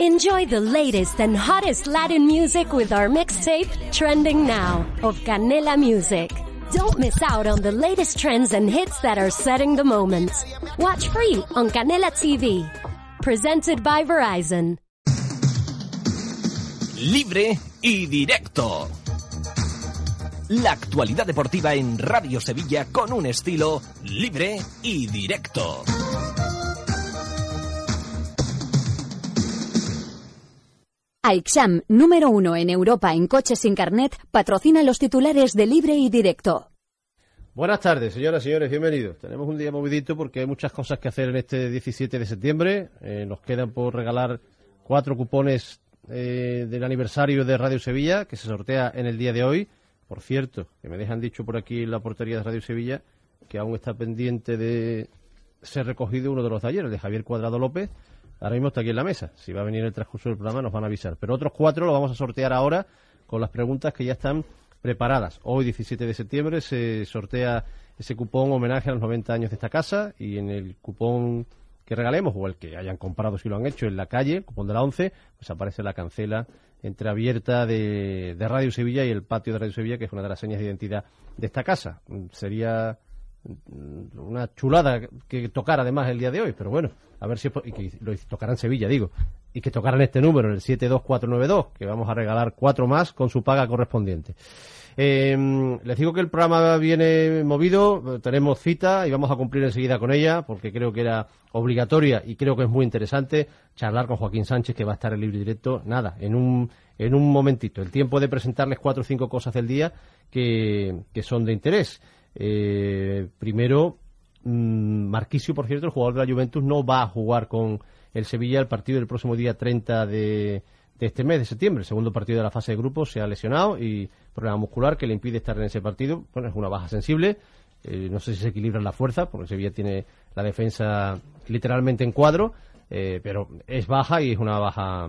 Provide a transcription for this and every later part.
Enjoy the latest and hottest Latin music with our mixtape, Trending Now, of Canela Music. Don't miss out on the latest trends and hits that are setting the moment. Watch free on Canela TV. Presented by Verizon. Libre y directo. La actualidad deportiva en Radio Sevilla con un estilo libre y directo. Aixam, número uno en Europa en coches sin carnet, patrocina los titulares de Libre y Directo. Buenas tardes, señoras y señores, bienvenidos. Tenemos un día movidito porque hay muchas cosas que hacer en este 17 de septiembre. Eh, nos quedan por regalar cuatro cupones eh, del aniversario de Radio Sevilla, que se sortea en el día de hoy. Por cierto, que me dejan dicho por aquí en la portería de Radio Sevilla que aún está pendiente de ser recogido uno de los el de Javier Cuadrado López, Ahora mismo está aquí en la mesa. Si va a venir el transcurso del programa nos van a avisar. Pero otros cuatro lo vamos a sortear ahora con las preguntas que ya están preparadas. Hoy, 17 de septiembre, se sortea ese cupón homenaje a los 90 años de esta casa y en el cupón que regalemos o el que hayan comprado si lo han hecho en la calle, cupón de la 11, pues aparece la cancela entreabierta de, de Radio Sevilla y el patio de Radio Sevilla, que es una de las señas de identidad de esta casa. Sería una chulada que tocara además el día de hoy, pero bueno, a ver si y que lo tocará en Sevilla, digo, y que tocaran este número, el 72492, que vamos a regalar cuatro más con su paga correspondiente. Eh, les digo que el programa viene movido, tenemos cita y vamos a cumplir enseguida con ella, porque creo que era obligatoria y creo que es muy interesante charlar con Joaquín Sánchez, que va a estar en libre directo, nada, en un, en un momentito, el tiempo de presentarles cuatro o cinco cosas del día que, que son de interés. Eh, primero, mm, Marquisio, por cierto, el jugador de la Juventus, no va a jugar con el Sevilla el partido del próximo día 30 de, este mes de septiembre. El segundo partido de la fase de grupos se ha lesionado y problema muscular que le impide estar en ese partido. Bueno, es una baja sensible. Eh, no sé si se equilibra la fuerza, porque Sevilla tiene la defensa literalmente en cuadro, eh, pero es baja y es una baja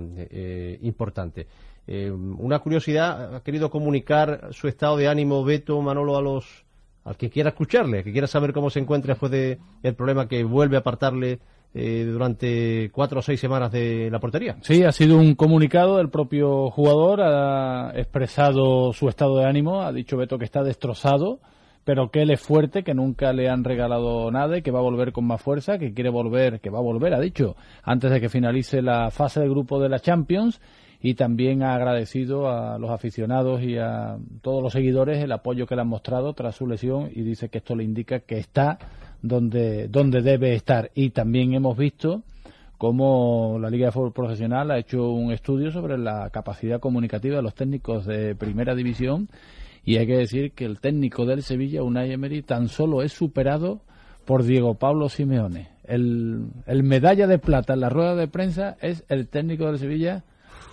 importante. una curiosidad, ha querido comunicar su estado de ánimo Beto Manolo a los al que quiera escucharle, que quiera saber cómo se encuentra después del problema que vuelve a apartarle eh, durante cuatro o seis semanas de la portería. Sí, ha sido un comunicado del propio jugador, ha expresado su estado de ánimo, ha dicho Beto que está destrozado, pero que él es fuerte, que nunca le han regalado nada y que va a volver con más fuerza, que quiere volver, que va a volver, ha dicho, antes de que finalice la fase de grupo de la Champions y también ha agradecido a los aficionados y a todos los seguidores el apoyo que le han mostrado tras su lesión y dice que esto le indica que está donde, donde debe estar. Y también hemos visto cómo la Liga de Fútbol Profesional ha hecho un estudio sobre la capacidad comunicativa de los técnicos de primera división y hay que decir que el técnico del Sevilla, Unai Emery, tan solo es superado por Diego Pablo Simeone. El, el medalla de plata en la rueda de prensa es el técnico del Sevilla,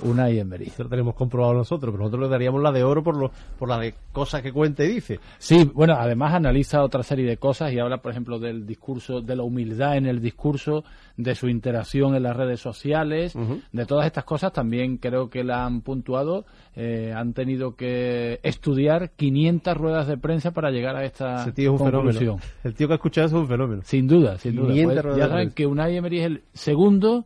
una Emery. Eso lo tenemos comprobado nosotros, pero nosotros le daríamos la de oro por, lo, por la de cosas que cuenta y dice. Sí, bueno, además analiza otra serie de cosas y habla, por ejemplo, del discurso, de la humildad en el discurso, de su interacción en las redes sociales, de todas estas cosas también creo que la han puntuado. Eh, han tenido que estudiar 500 ruedas de prensa para llegar a esta Ese tío es un conclusión. Fenómeno. El tío que ha escuchado es un fenómeno. Sin duda, sin duda. Pues ya saben que Unai Emery es el segundo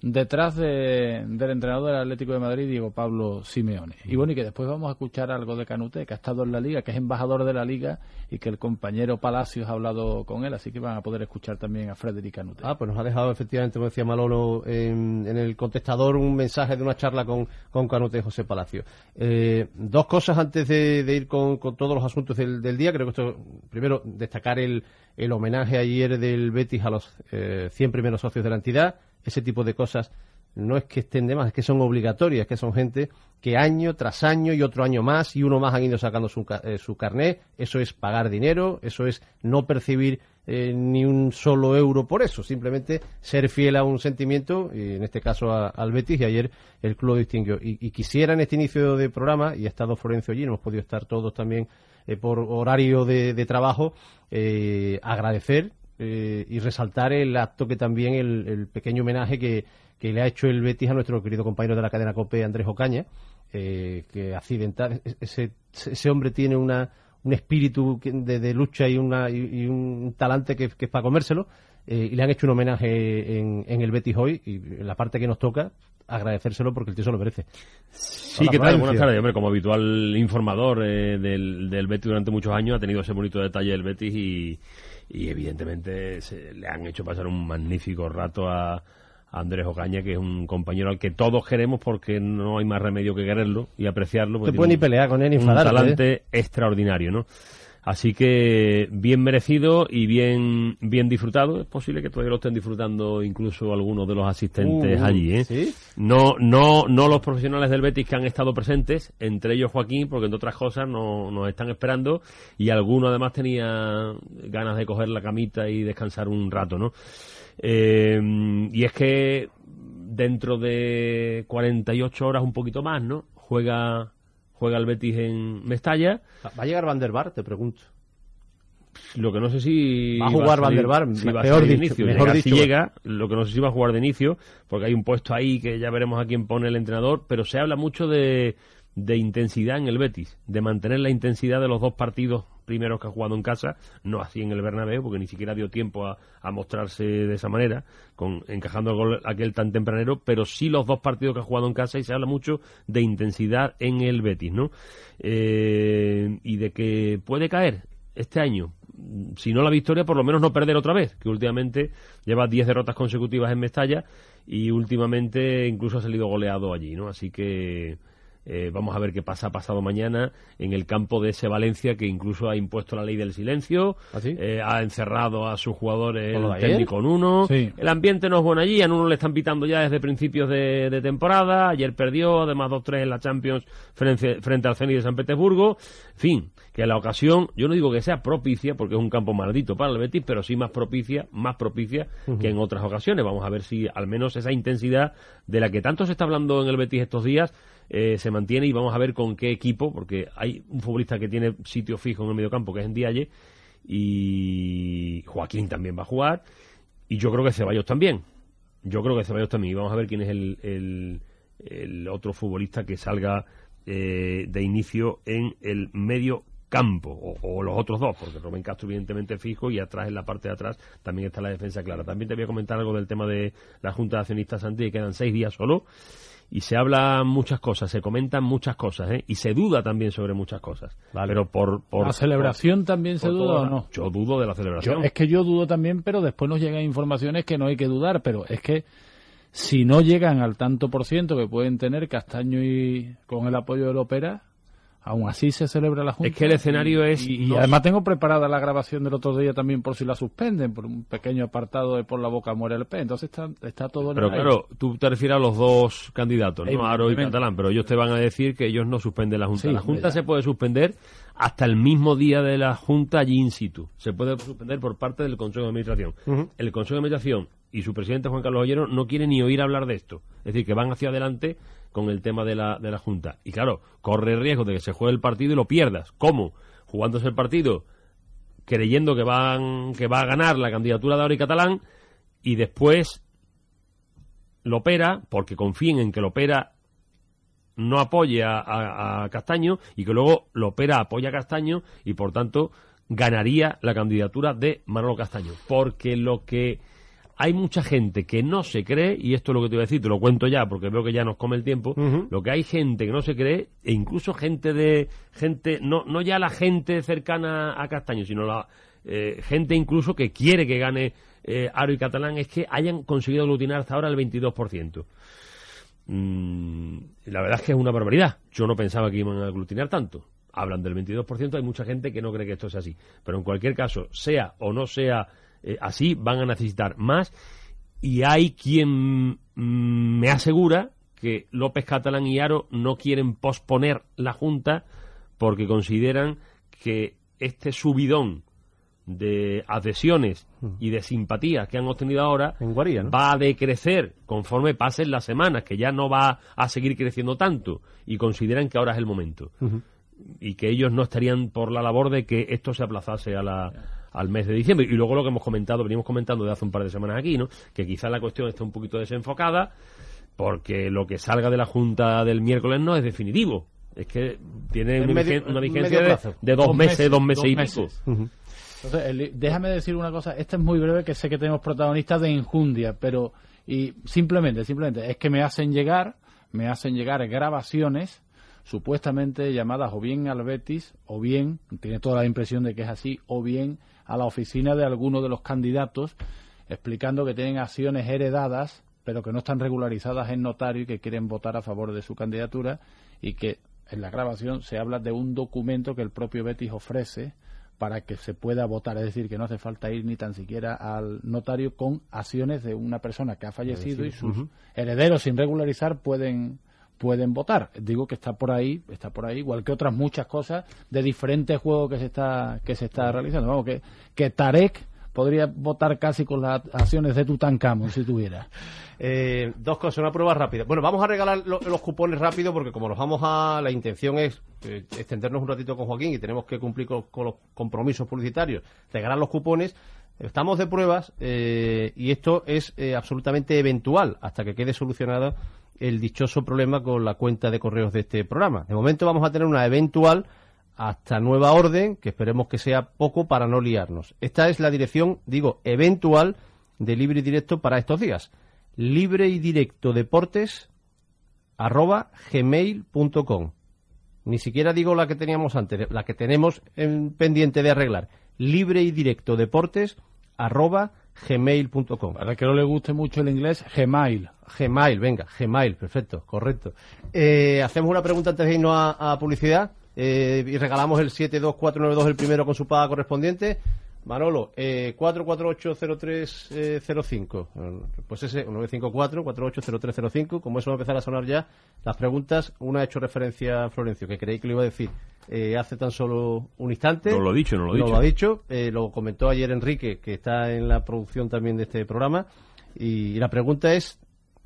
detrás de, del entrenador del Atlético de Madrid, Diego Pablo Simeone. Y bueno, y que después vamos a escuchar algo de Canute, que ha estado en la liga, que es embajador de la liga y que el compañero Palacios ha hablado con él, así que van a poder escuchar también a Frederic Canute. Ah, pues nos ha dejado efectivamente, como decía Malolo, en, el contestador un mensaje de una charla con, con Canute José Palacio. Eh, dos cosas antes de, ir con, todos los asuntos del, día, creo que esto, primero, destacar el, el homenaje ayer del Betis a los eh, 100 primeros socios de la entidad ese tipo de cosas no es que estén de más, es que son obligatorias, que son gente que año tras año y otro año más y uno más han ido sacando su, eh, su carné. Eso es pagar dinero, eso es no percibir eh, ni un solo euro por eso, simplemente ser fiel a un sentimiento, y en este caso al Betis, y ayer el club distinguió. Y, quisiera en este inicio de programa, y ha estado Florencio allí, hemos podido estar todos también eh, por horario de, trabajo, agradecer eh, y resaltar el acto que también el, pequeño homenaje que, le ha hecho el Betis a nuestro querido compañero de la cadena COPE, Andrés Ocaña, eh, que accidental, ese, ese hombre tiene una, un espíritu de, lucha y, una, y, un talante que, es para comérselo. eh, y le han hecho un homenaje en, en el Betis hoy y la parte que nos toca agradecérselo porque el tío se lo merece. Sí, ¿qué tal? Buenas tardes. Hombre, como habitual informador eh, del, del Betis durante muchos años, ha tenido ese bonito detalle del Betis y, y evidentemente se, le han hecho pasar un magnífico rato a, Andrés Ocaña, que es un compañero al que todos queremos porque no hay más remedio que quererlo y apreciarlo. Te puede ni pelear con él ni Un talante ¿eh? extraordinario, ¿no? Así que bien merecido y bien bien disfrutado. Es posible que todavía lo estén disfrutando incluso algunos de los asistentes Uh, allí. ¿eh? ¿sí? No no no los profesionales del Betis que han estado presentes, entre ellos Joaquín, porque entre otras cosas no, nos están esperando y alguno además tenía ganas de coger la camita y descansar un rato, ¿no? Eh, y es que dentro de 48 horas, un poquito más, ¿no? Juega juega el Betis en Mestalla. ¿Va a llegar Van der Bar? Te pregunto. Lo que no sé si Va a jugar Van der Vaart, si va a peor dicho, inicio. mejor dicho. si llega, lo que no sé si va a jugar de inicio, porque hay un puesto ahí que ya veremos a quién pone el entrenador, pero se habla mucho de, de intensidad en el Betis, de mantener la intensidad de los dos partidos primeros que ha jugado en casa, no así en el Bernabéu, porque ni siquiera dio tiempo a, a mostrarse de esa manera, con encajando el gol aquel tan tempranero, pero sí los dos partidos que ha jugado en casa y se habla mucho de intensidad en el Betis, ¿no? Eh, y de que puede caer este año, si no la victoria, por lo menos no perder otra vez, que últimamente lleva 10 derrotas consecutivas en Mestalla y últimamente incluso ha salido goleado allí, ¿no? Así que eh, vamos a ver qué pasa pasado mañana en el campo de ese Valencia que incluso ha impuesto la ley del silencio, ¿Ah, sí? eh, ha encerrado a sus jugadores ¿Con lo de el técnico en uno, Sí. el ambiente no es bueno allí, a uno le están pitando ya desde principios de, de temporada, ayer perdió, además 2-3 en la Champions frente, frente al Zenit de San Petersburgo, en fin, que la ocasión, yo no digo que sea propicia, porque es un campo maldito para el Betis, pero sí más propicia, más propicia que en otras ocasiones. Vamos a ver si al menos esa intensidad de la que tanto se está hablando en el Betis estos días eh, se mantiene y vamos a ver con qué equipo, porque hay un futbolista que tiene sitio fijo en el mediocampo, que es en Dialle, y Joaquín también va a jugar, y yo creo que Ceballos también. Yo creo que Ceballos también. Y vamos a ver quién es el, el, otro futbolista que salga eh, de inicio en el medio campo, o, los otros dos, porque Rubén Castro evidentemente fijo y atrás en la parte de atrás también está la defensa clara. También te voy a comentar algo del tema de la Junta de Accionistas Santi, que quedan seis días solo, y se habla muchas cosas, se comentan muchas cosas, ¿eh? y se duda también sobre muchas cosas. Vale. Pero por, por ¿La celebración también se duda o no? Yo dudo de la Yo- celebración. es que yo dudo también, pero después nos llegan informaciones que no hay que dudar, pero es que si no llegan al tanto por ciento que pueden tener Castaño y con el apoyo del Opera, aún así se celebra la Junta. Es que el escenario es- Y, además tengo preparada la grabación del otro día también por si la suspenden, por un pequeño apartado de Por la boca muere el pez. Entonces está, está todo en Pero el aire. claro, tú te refieres a los dos candidatos, ¿no? Aro y. Catalán, pero ellos te van a decir que ellos no suspenden la Junta. Sí, la Junta ya. se puede suspender hasta el mismo día de la Junta allí in situ. Se puede suspender por parte del Consejo de Administración. El Consejo de Administración y su presidente Juan Carlos Ollero no quieren ni oír hablar de esto. Es decir, que van hacia adelante con el tema de la, de la Junta. Y claro, corre el riesgo de que se juegue el partido y lo pierdas. ¿Cómo? Jugándose el partido creyendo que van que va a ganar la candidatura de y Catalán y después lo opera porque confíen en que lo opera no apoye a, a- a Castaño y que luego lo opera apoya a Castaño y por tanto ganaría la candidatura de Manolo Castaño porque lo que hay mucha gente que no se cree y esto es lo que te voy a decir te lo cuento ya porque veo que ya nos come el tiempo lo que hay gente que no se cree e incluso gente de gente no no ya la gente cercana a Castaño sino la eh, gente incluso que quiere que gane eh, Aro y Catalán es que hayan conseguido aglutinar hasta ahora el 22%. Mm, la verdad es que es una barbaridad. Yo no pensaba que iban a aglutinar tanto. Hablan del 22%, hay mucha gente que no cree que esto sea así. Pero en cualquier caso, sea o no sea eh, así, van a necesitar más. Y hay quien mm, me asegura que López Catalán y Aro no quieren posponer la Junta porque consideran que este subidón de adhesiones y de simpatías que han obtenido ahora En va a decrecer conforme pasen las semanas, que ya no va a seguir creciendo tanto y consideran que ahora es el momento. Y que ellos no estarían por la labor de que esto se aplazase a la, al mes de diciembre. Y luego lo que hemos comentado, venimos comentando de hace un par de semanas aquí, ¿no? que quizá la cuestión está un poquito desenfocada porque lo que salga de la Junta del miércoles no es definitivo. Es que tiene En una, medio- vigen- una en vigencia de, dos, Dos meses, meses, dos meses dos y meses. pico. Entonces, déjame decir una cosa, esta es muy breve, que sé que tenemos protagonistas de Injundia, pero y simplemente, simplemente, es que me hacen llegar, me hacen llegar grabaciones supuestamente llamadas o bien al Betis, o bien, tiene toda la impresión de que es así, o bien a la oficina de alguno de los candidatos, explicando que tienen acciones heredadas, pero que no están regularizadas en notario y que quieren votar a favor de su candidatura, y que en la grabación se habla de un documento que el propio Betis ofrece para que se pueda votar, es decir, que no hace falta ir ni tan siquiera al notario con acciones de una persona que ha fallecido y sus herederos sin regularizar pueden pueden votar. Digo que está por ahí, está por ahí, igual que otras muchas cosas de diferentes juegos que se está que se está realizando. Vamos, que que Tarek podría votar casi con las acciones de Tutankamón si tuviera. Eh, dos cosas, una prueba rápida. Bueno, vamos a regalar lo- los cupones rápido porque como nos vamos a... La intención es eh, extendernos un ratito con Joaquín y tenemos que cumplir con, con los compromisos publicitarios, regalar los cupones. Estamos de pruebas eh, y esto es eh, absolutamente eventual hasta que quede solucionado el dichoso problema con la cuenta de correos de este programa. De momento vamos a tener una eventual hasta nueva orden, que esperemos que sea poco para no liarnos. Esta es la dirección, digo, eventual de Libre y Directo para estos días. Libre y Directo Deportes arroba gmail.com. Ni siquiera digo la que teníamos antes, la que tenemos en pendiente de arreglar. Libre y Directo Deportes arroba gmail.com. Para que no le guste mucho el inglés, Gmail. Gmail, venga, Gmail, perfecto, correcto. Eh, hacemos una pregunta antes de irnos a, a publicidad eh, y regalamos el 72492 el primero con su paga correspondiente. Manolo, eh, 4480305. Eh, Pues ese, 954-480305. Como eso va a empezar a sonar ya, las preguntas, una ha hecho referencia a Florencio, que creí que lo iba a decir eh, hace tan solo un instante. No lo ha dicho, no lo ha No dicho. lo ha dicho. eh, lo comentó ayer Enrique, que está en la producción también de este programa. Y, la pregunta es,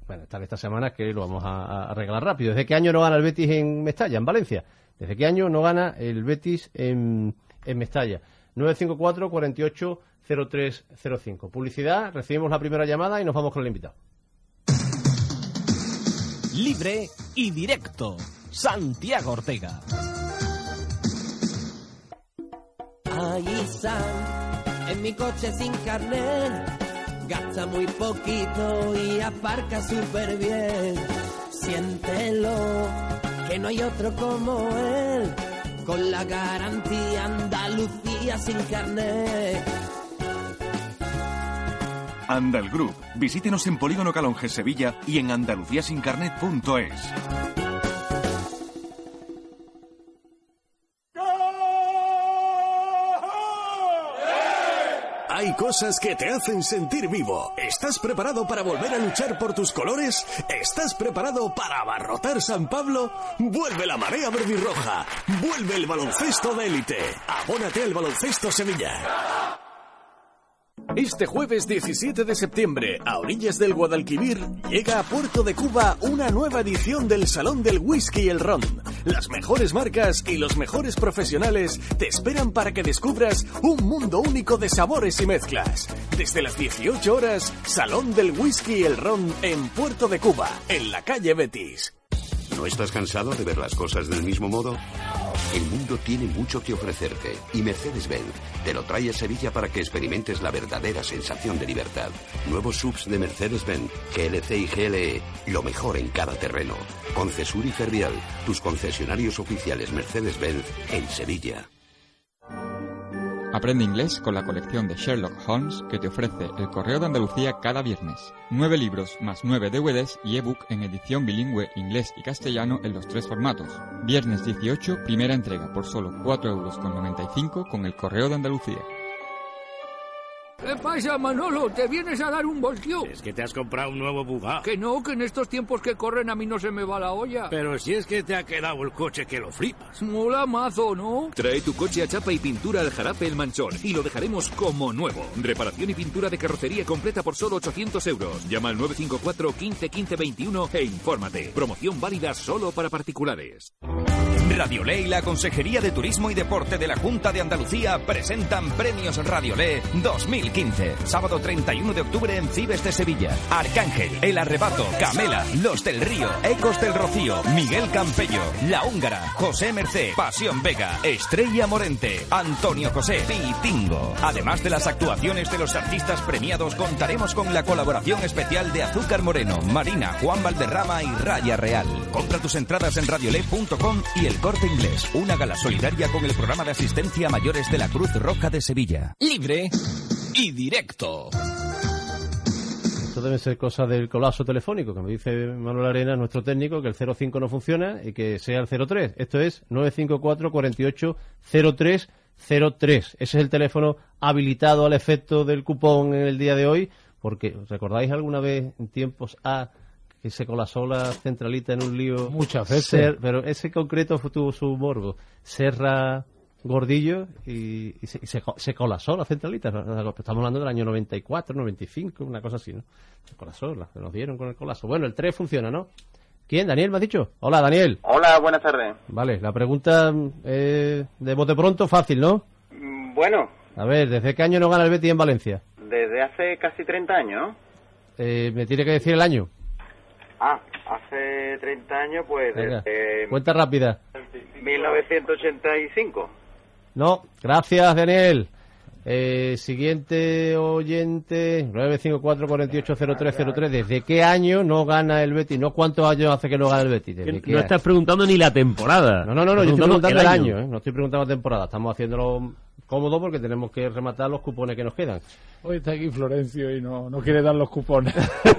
bueno, esta, esta semana que lo vamos a, a arreglar rápido. ¿Desde qué año no gana el Betis en Mestalla, en Valencia? ¿Desde qué año no gana el Betis en, en Mestalla? 954 48 0305. Publicidad, recibimos la primera llamada y nos vamos con el invitado. Libre y directo. Santiago Ortega. Ahí en mi coche sin carnet, gasta muy poquito y aparca súper bien. Siéntelo, que no hay otro como él, con la garantía Andalucía sin carnet. Andal Group. Visítenos en Polígono Calonge Sevilla y en andaluciasincarnet.es. Cosas que te hacen sentir vivo. ¿Estás preparado para volver a luchar por tus colores? ¿Estás preparado para abarrotar San Pablo? Vuelve la marea verde roja. Vuelve el baloncesto de élite. Abónate al baloncesto Sevilla. Este jueves 17 de septiembre, a orillas del Guadalquivir, llega a Puerto de Cuba una nueva edición del Salón del Whisky y el Ron. Las mejores marcas y los mejores profesionales te esperan para que descubras un mundo único de sabores y mezclas. Desde las 18 horas, Salón del Whisky y el Ron en Puerto de Cuba, en la calle Betis. ¿No estás cansado de ver las cosas del mismo modo? El mundo tiene mucho que ofrecerte y Mercedes-Benz te lo trae a Sevilla para que experimentes la verdadera sensación de libertad. Nuevos subs de Mercedes-Benz, GLC y GLE, lo mejor en cada terreno. Concesur y tus concesionarios oficiales Mercedes-Benz en Sevilla. Aprende inglés con la colección de Sherlock Holmes que te ofrece el Correo de Andalucía cada viernes. Nueve libros más nueve DVDs y ebook en edición bilingüe inglés y castellano en los tres formatos. Viernes 18, primera entrega por solo 4,95 euros con el Correo de Andalucía. ¿Qué pasa, Manolo? ¿Te vienes a dar un voltio? Es que te has comprado un nuevo bugá. Que no, que en estos tiempos que corren a mí no se me va la olla. Pero si es que te ha quedado el coche que lo flipas. Mola mazo, ¿no? Trae tu coche a chapa y pintura al Jarape El Manchón y lo dejaremos como nuevo. Reparación y pintura de carrocería completa por solo 800 euros. Llama al 954 15 15 21 e infórmate. Promoción válida solo para particulares. Radiolé y la Consejería de Turismo y Deporte de la Junta de Andalucía presentan Premios Radiolé 2015. Sábado 31 de octubre en Cibes de Sevilla. Arcángel, El Arrebato, Camela, Los del Río, Ecos del Rocío, Miguel Campello, La Húngara, José Mercé, Pasión Vega, Estrella Morente, Antonio José, Pitingo. Además de las actuaciones de los artistas premiados, contaremos con la colaboración especial de Azúcar Moreno, Marina, Juan Valderrama y Raya Real. Compra tus entradas en radiolé.com y el Corte Inglés, una gala solidaria con el programa de asistencia a mayores de la Cruz Roja de Sevilla. Libre y directo. Esto debe ser cosa del colapso telefónico, que me dice Manuel Arena, nuestro técnico, que el 05 no funciona y que sea el 03. Esto es 954 48 03 03. Ese es el teléfono habilitado al efecto del cupón en el día de hoy, porque ¿recordáis alguna vez en tiempos A que se colapsó la centralita en un lío? Muchas veces. Ser- pero ese concreto fue- tuvo su morbo. Serra Gordillo y, y se, y se se colapsó la centralita. Estamos hablando del año 94, 95, una cosa así, ¿no? Se colapsó, la- nos dieron con el colapso. Bueno, el 3 funciona, ¿no? ¿Quién? ¿Daniel me has dicho? Hola, Daniel. Hola, buenas tardes. Vale, la pregunta eh, de bote pronto, fácil, ¿no? Mm, Bueno, A ver, ¿desde qué año no gana el Betis en Valencia? desde hace casi 30 años. Eh, me tiene que decir el año. Ah, hace 30 años, pues Venga, desde cuenta rápida. 1985. No, gracias, Daniel. Eh, siguiente oyente, 954-480303. ¿Desde qué año no gana el Betis? No cuántos años hace que no gana el Betis. ¿Desde qué No año? estás preguntando ni la temporada. No, no, no, no, yo estoy Preguntando el año, ¿eh? no estoy preguntando la temporada. Estamos haciéndolo cómodo porque tenemos que rematar los cupones que nos quedan. Hoy está aquí Florencio y no, no quiere dar los cupones.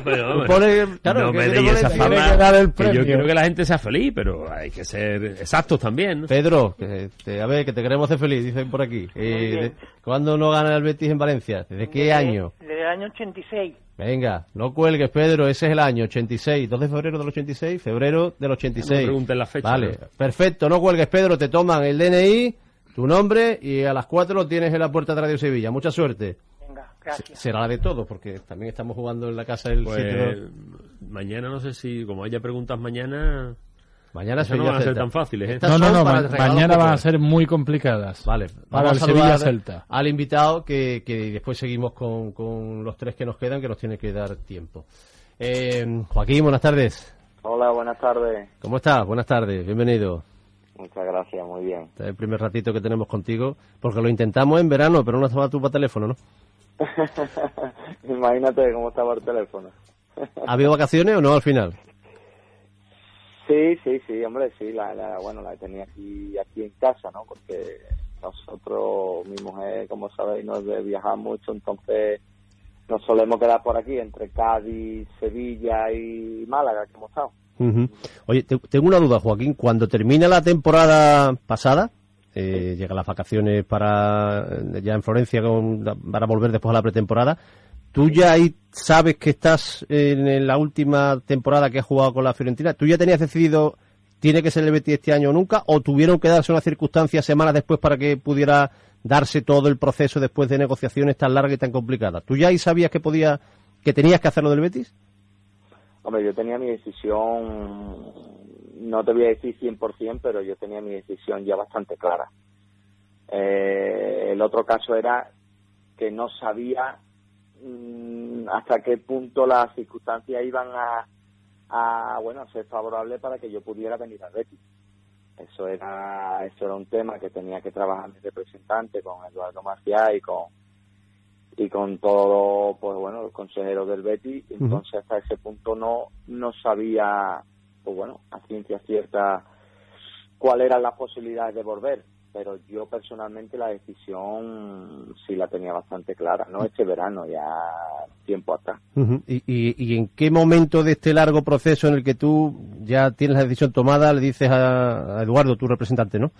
Pero, vamos, Cupones, claro, no que me esa fama, dar el que yo quiero que la gente sea feliz, pero hay que ser exactos también. ¿no? Pedro, que te- a ver, que te queremos hacer feliz, dicen por aquí. Eh, de- ¿Cuándo no gana el Betis en Valencia? ¿Desde qué año? Desde el año 86. Venga, no cuelgues, Pedro, ese es el año 86, 2 de febrero del 86, febrero del 86. No preguntes la fecha, Vale, ¿no? perfecto, no cuelgues, Pedro, te toman el DNI, tu nombre y a las 4 lo tienes en la puerta de Radio Sevilla. Mucha suerte. Venga, gracias. Será la de todos, porque también estamos jugando en la casa del Pues, 7-2. mañana no sé si, como haya preguntas mañana, Mañana no van a ser tan fáciles. ¿eh? No, no, no, para ma- mañana van a ser muy complicadas. Vale, Para vamos el a Sevilla Celta. al invitado que, que después seguimos con, con los tres que nos quedan, que nos tiene que dar tiempo. Eh, Joaquín, buenas tardes. Hola, buenas tardes. ¿Cómo estás? Buenas tardes, bienvenido. Muchas gracias, muy bien. Este es el primer ratito que tenemos contigo, porque lo intentamos en verano, pero no estaba tú para teléfono, ¿no? Imagínate cómo estaba el teléfono. ¿Ha habido vacaciones o no al final? Sí, sí, sí, hombre, sí, la, la- bueno, la tenía aquí, aquí en casa, ¿no? Porque nosotros, mi mujer, como sabéis, no es de viajar mucho, entonces nos solemos quedar por aquí, entre Cádiz, Sevilla y Málaga, que hemos estado. Ujú. Oye, te- tengo una duda, Joaquín. Cuando termina la temporada pasada, eh, llegan las vacaciones para ya en Florencia con- para volver después a la pretemporada. ¿Tú ya ahí sabes que estás en, en la última temporada que has jugado con la Fiorentina? ¿Tú ya tenías decidido tiene que ser el Betis este año o nunca? ¿O tuvieron que darse una circunstancia semanas después para que pudiera darse todo el proceso después de negociaciones tan largas y tan complicadas? ¿Tú ya ahí sabías que podía que tenías que hacerlo del Betis? Hombre, yo tenía mi decisión, no te voy a decir 100%, pero yo tenía mi decisión ya bastante clara. Eh, el otro caso era que no sabía mm, hasta qué punto las circunstancias iban a, a, bueno, a ser favorables para que yo pudiera venir al Betis. Eso era, eso era un tema que tenía que trabajar mi representante con Eduardo Maciá y con y con todo, pues bueno, los consejeros del Betis. Entonces hasta ese punto no no sabía, pues bueno, a ciencia cierta cuáles eran las posibilidades de volver. Pero yo personalmente la decisión sí la tenía bastante clara, no este verano, ya tiempo atrás. ¿Y, y, y en qué momento de este largo proceso en el que tú ya tienes la decisión tomada le dices a, a Eduardo, tu representante, ¿no?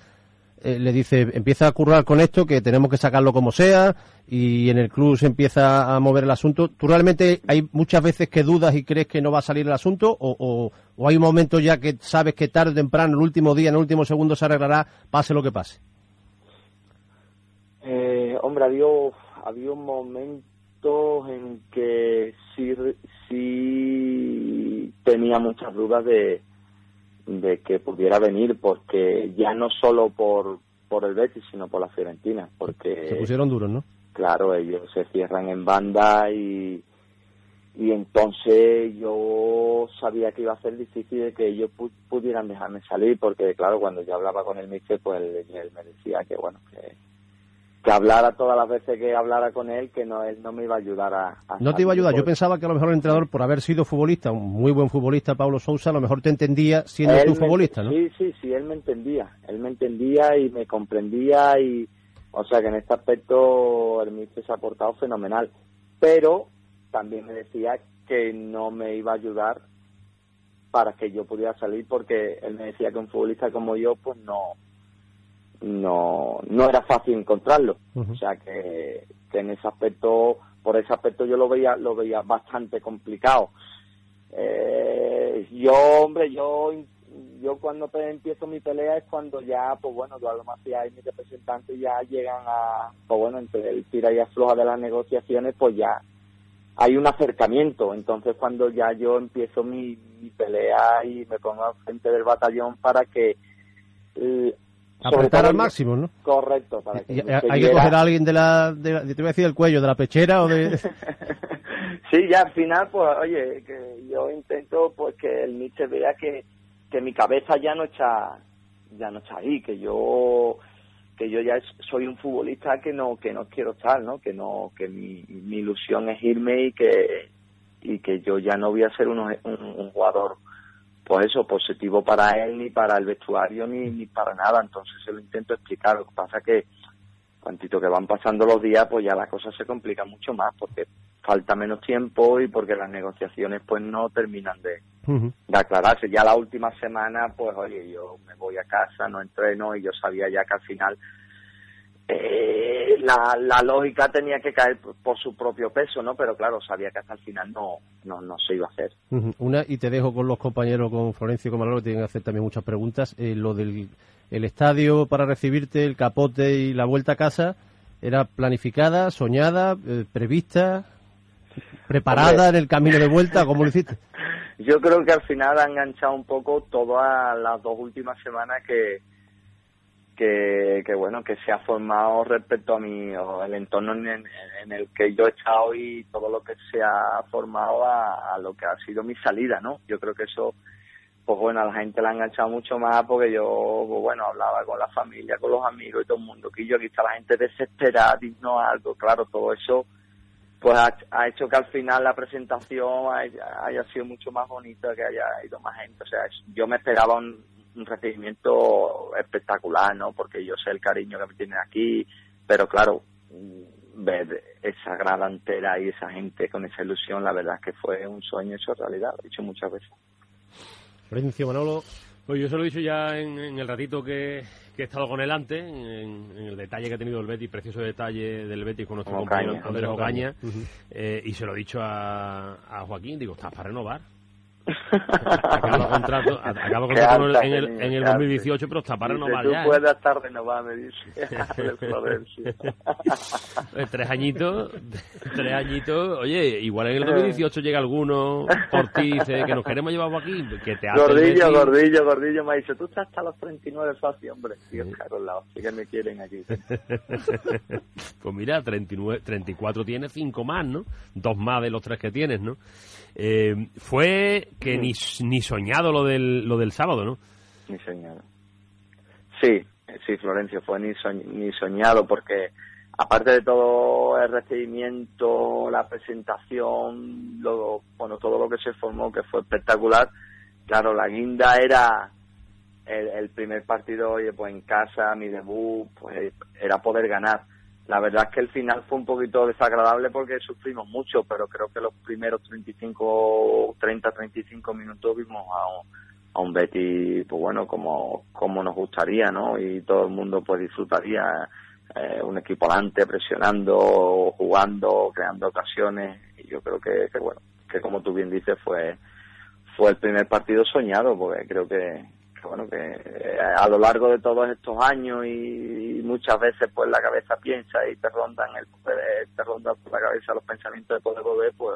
Eh, le dice, empieza a currar con esto, que tenemos que sacarlo como sea, y en el club se empieza a mover el asunto. ¿Tú realmente hay muchas veces que dudas y crees que no va a salir el asunto? ¿O, o, o hay un momento ya que sabes que tarde o temprano, el último día, en el último segundo se arreglará, pase lo que pase? Eh, hombre, había, había un momento en que sí, sí tenía muchas dudas de, de que pudiera venir, porque ya no solo por, por el Betis, sino por la Fiorentina, porque... Se pusieron duros, ¿no? Claro, ellos se cierran en banda y, y entonces yo sabía que iba a ser difícil de que ellos pu- pudieran dejarme salir, porque claro, cuando yo hablaba con el mister, pues él, él me decía que bueno, que, que hablara todas las veces que hablara con él, que no él no me iba a ayudar a... a No te iba a ayudar. Yo pensaba que a lo mejor el entrenador, por haber sido futbolista, un muy buen futbolista, Pablo Sousa, a lo mejor te entendía siendo Él tú me- futbolista, ¿no? Sí, sí, sí, él me entendía, él me entendía y me comprendía y, o sea que en este aspecto el míster se ha portado fenomenal, pero también me decía que no me iba a ayudar para que yo pudiera salir porque él me decía que un futbolista como yo pues no no no era fácil encontrarlo. O sea que, que en ese aspecto por ese aspecto yo lo veía lo veía bastante complicado. Eh, yo hombre yo yo cuando empiezo mi pelea es cuando ya pues bueno Eduardo Macías y mis representantes ya llegan a pues bueno entre el tira y afloja de las negociaciones pues ya hay un acercamiento. Entonces cuando ya yo empiezo mi, mi pelea y me pongo al frente del batallón para que eh, Apretar al el- máximo, ¿no? correcto para que Y- el hay que coger a alguien de la, de la- te voy a decir del cuello, de la pechera o de... Sí, ya al final, pues, oye, que yo intento, pues, que el Nietzsche vea que, que mi cabeza ya no está, ya no está ahí, que yo, que yo ya soy un futbolista que no, que no quiero estar, ¿no? Que no, que mi, mi ilusión es irme y que, y que yo ya no voy a ser uno- un, un jugador, pues eso, positivo para él, ni para el vestuario, ni, ni para nada. Entonces se lo intento explicar. Lo que pasa que, cuantito que van pasando los días, pues ya la cosa se complica mucho más, porque falta menos tiempo y porque las negociaciones pues no terminan de, de aclararse. Ya la última semana, pues oye, yo me voy a casa, no entreno y yo sabía ya que al final eh, la, la lógica tenía que caer por, por su propio peso, ¿no? Pero claro, sabía que hasta el final no, no, no se iba a hacer. Una, y te dejo con los compañeros, con Florencio y con Manolo, que tienen que hacer también muchas preguntas. Eh, lo del el estadio para recibirte, el capote y la vuelta a casa, ¿era planificada, soñada, eh, prevista, preparada Hombre. en el camino de vuelta? ¿Cómo lo hiciste? Yo creo que al final ha enganchado un poco todas las dos últimas semanas que, que, que bueno, que se ha formado respecto a mi, o el entorno en, el que yo he estado y todo lo que se ha formado a, lo que ha sido mi salida, ¿no? Yo creo que eso, pues bueno, a la gente la ha enganchado mucho más porque yo, pues bueno, hablaba con la familia, con los amigos y todo el mundo, que yo aquí está la gente desesperada, digno algo, claro, todo eso pues ha, hecho que al final la presentación haya, haya sido mucho más bonita, que haya ido más gente. O sea, yo me esperaba un recibimiento espectacular, ¿no? Porque yo sé el cariño que me tienen aquí, pero claro, mm, ver esa grada entera y esa gente con esa ilusión, la verdad es que fue un sueño hecho realidad, lo he dicho muchas veces. Florencio, Manolo. Pues yo se lo he dicho ya en, en el ratito que, que he estado con él antes, en, en el detalle que ha tenido el Betis, precioso detalle del Betis con nuestro Ocaña. compañero Andrés Ocaña, eh, y se lo he dicho a, a Joaquín, digo, ¿estás para renovar? Acaba contrato, acaba contrato en el, alta, en el, niño, en el qué alta. 2018, pero está para Dice, renovar tú ya. ¿eh? puedes estar renovado, me dice. Eh, tres añitos, tres añitos, oye, igual en el 2018 llega alguno por ti y dice que nos queremos llevar a Joaquín, que te Gordillo, gordillo, gordillo, me dicho, tú estás hasta los 39 fácil, hombre. Dios, caro lado, sí que me quieren aquí. pues mira, 39, 34 tienes, 5 más, ¿no? Dos más de los tres que tienes, ¿no? Eh, fue que ni, ni soñado lo del, lo del sábado, ¿no? Ni soñado. Sí, sí, Florencio, fue ni, soñ- ni soñado porque aparte de todo el recibimiento, la presentación, lo, bueno, todo lo que se formó que fue espectacular, claro, la guinda era el, el primer partido, oye, pues en casa, mi debut, pues era poder ganar. La verdad es que el final fue un poquito desagradable porque sufrimos mucho, pero creo que los primeros 35, 30, 35 minutos vimos a un, a un Betty, pues bueno, como, como nos gustaría, ¿no? Y todo el mundo pues disfrutaría eh, un equipo adelante, presionando, jugando, creando ocasiones. Y yo creo que, que bueno, que como tú bien dices, fue, fue el primer partido soñado, porque creo que bueno, que eh, a lo largo de todos estos años y, muchas veces pues la cabeza piensa y te rondan el, eh, te rondan por la cabeza los pensamientos de poder volver, pues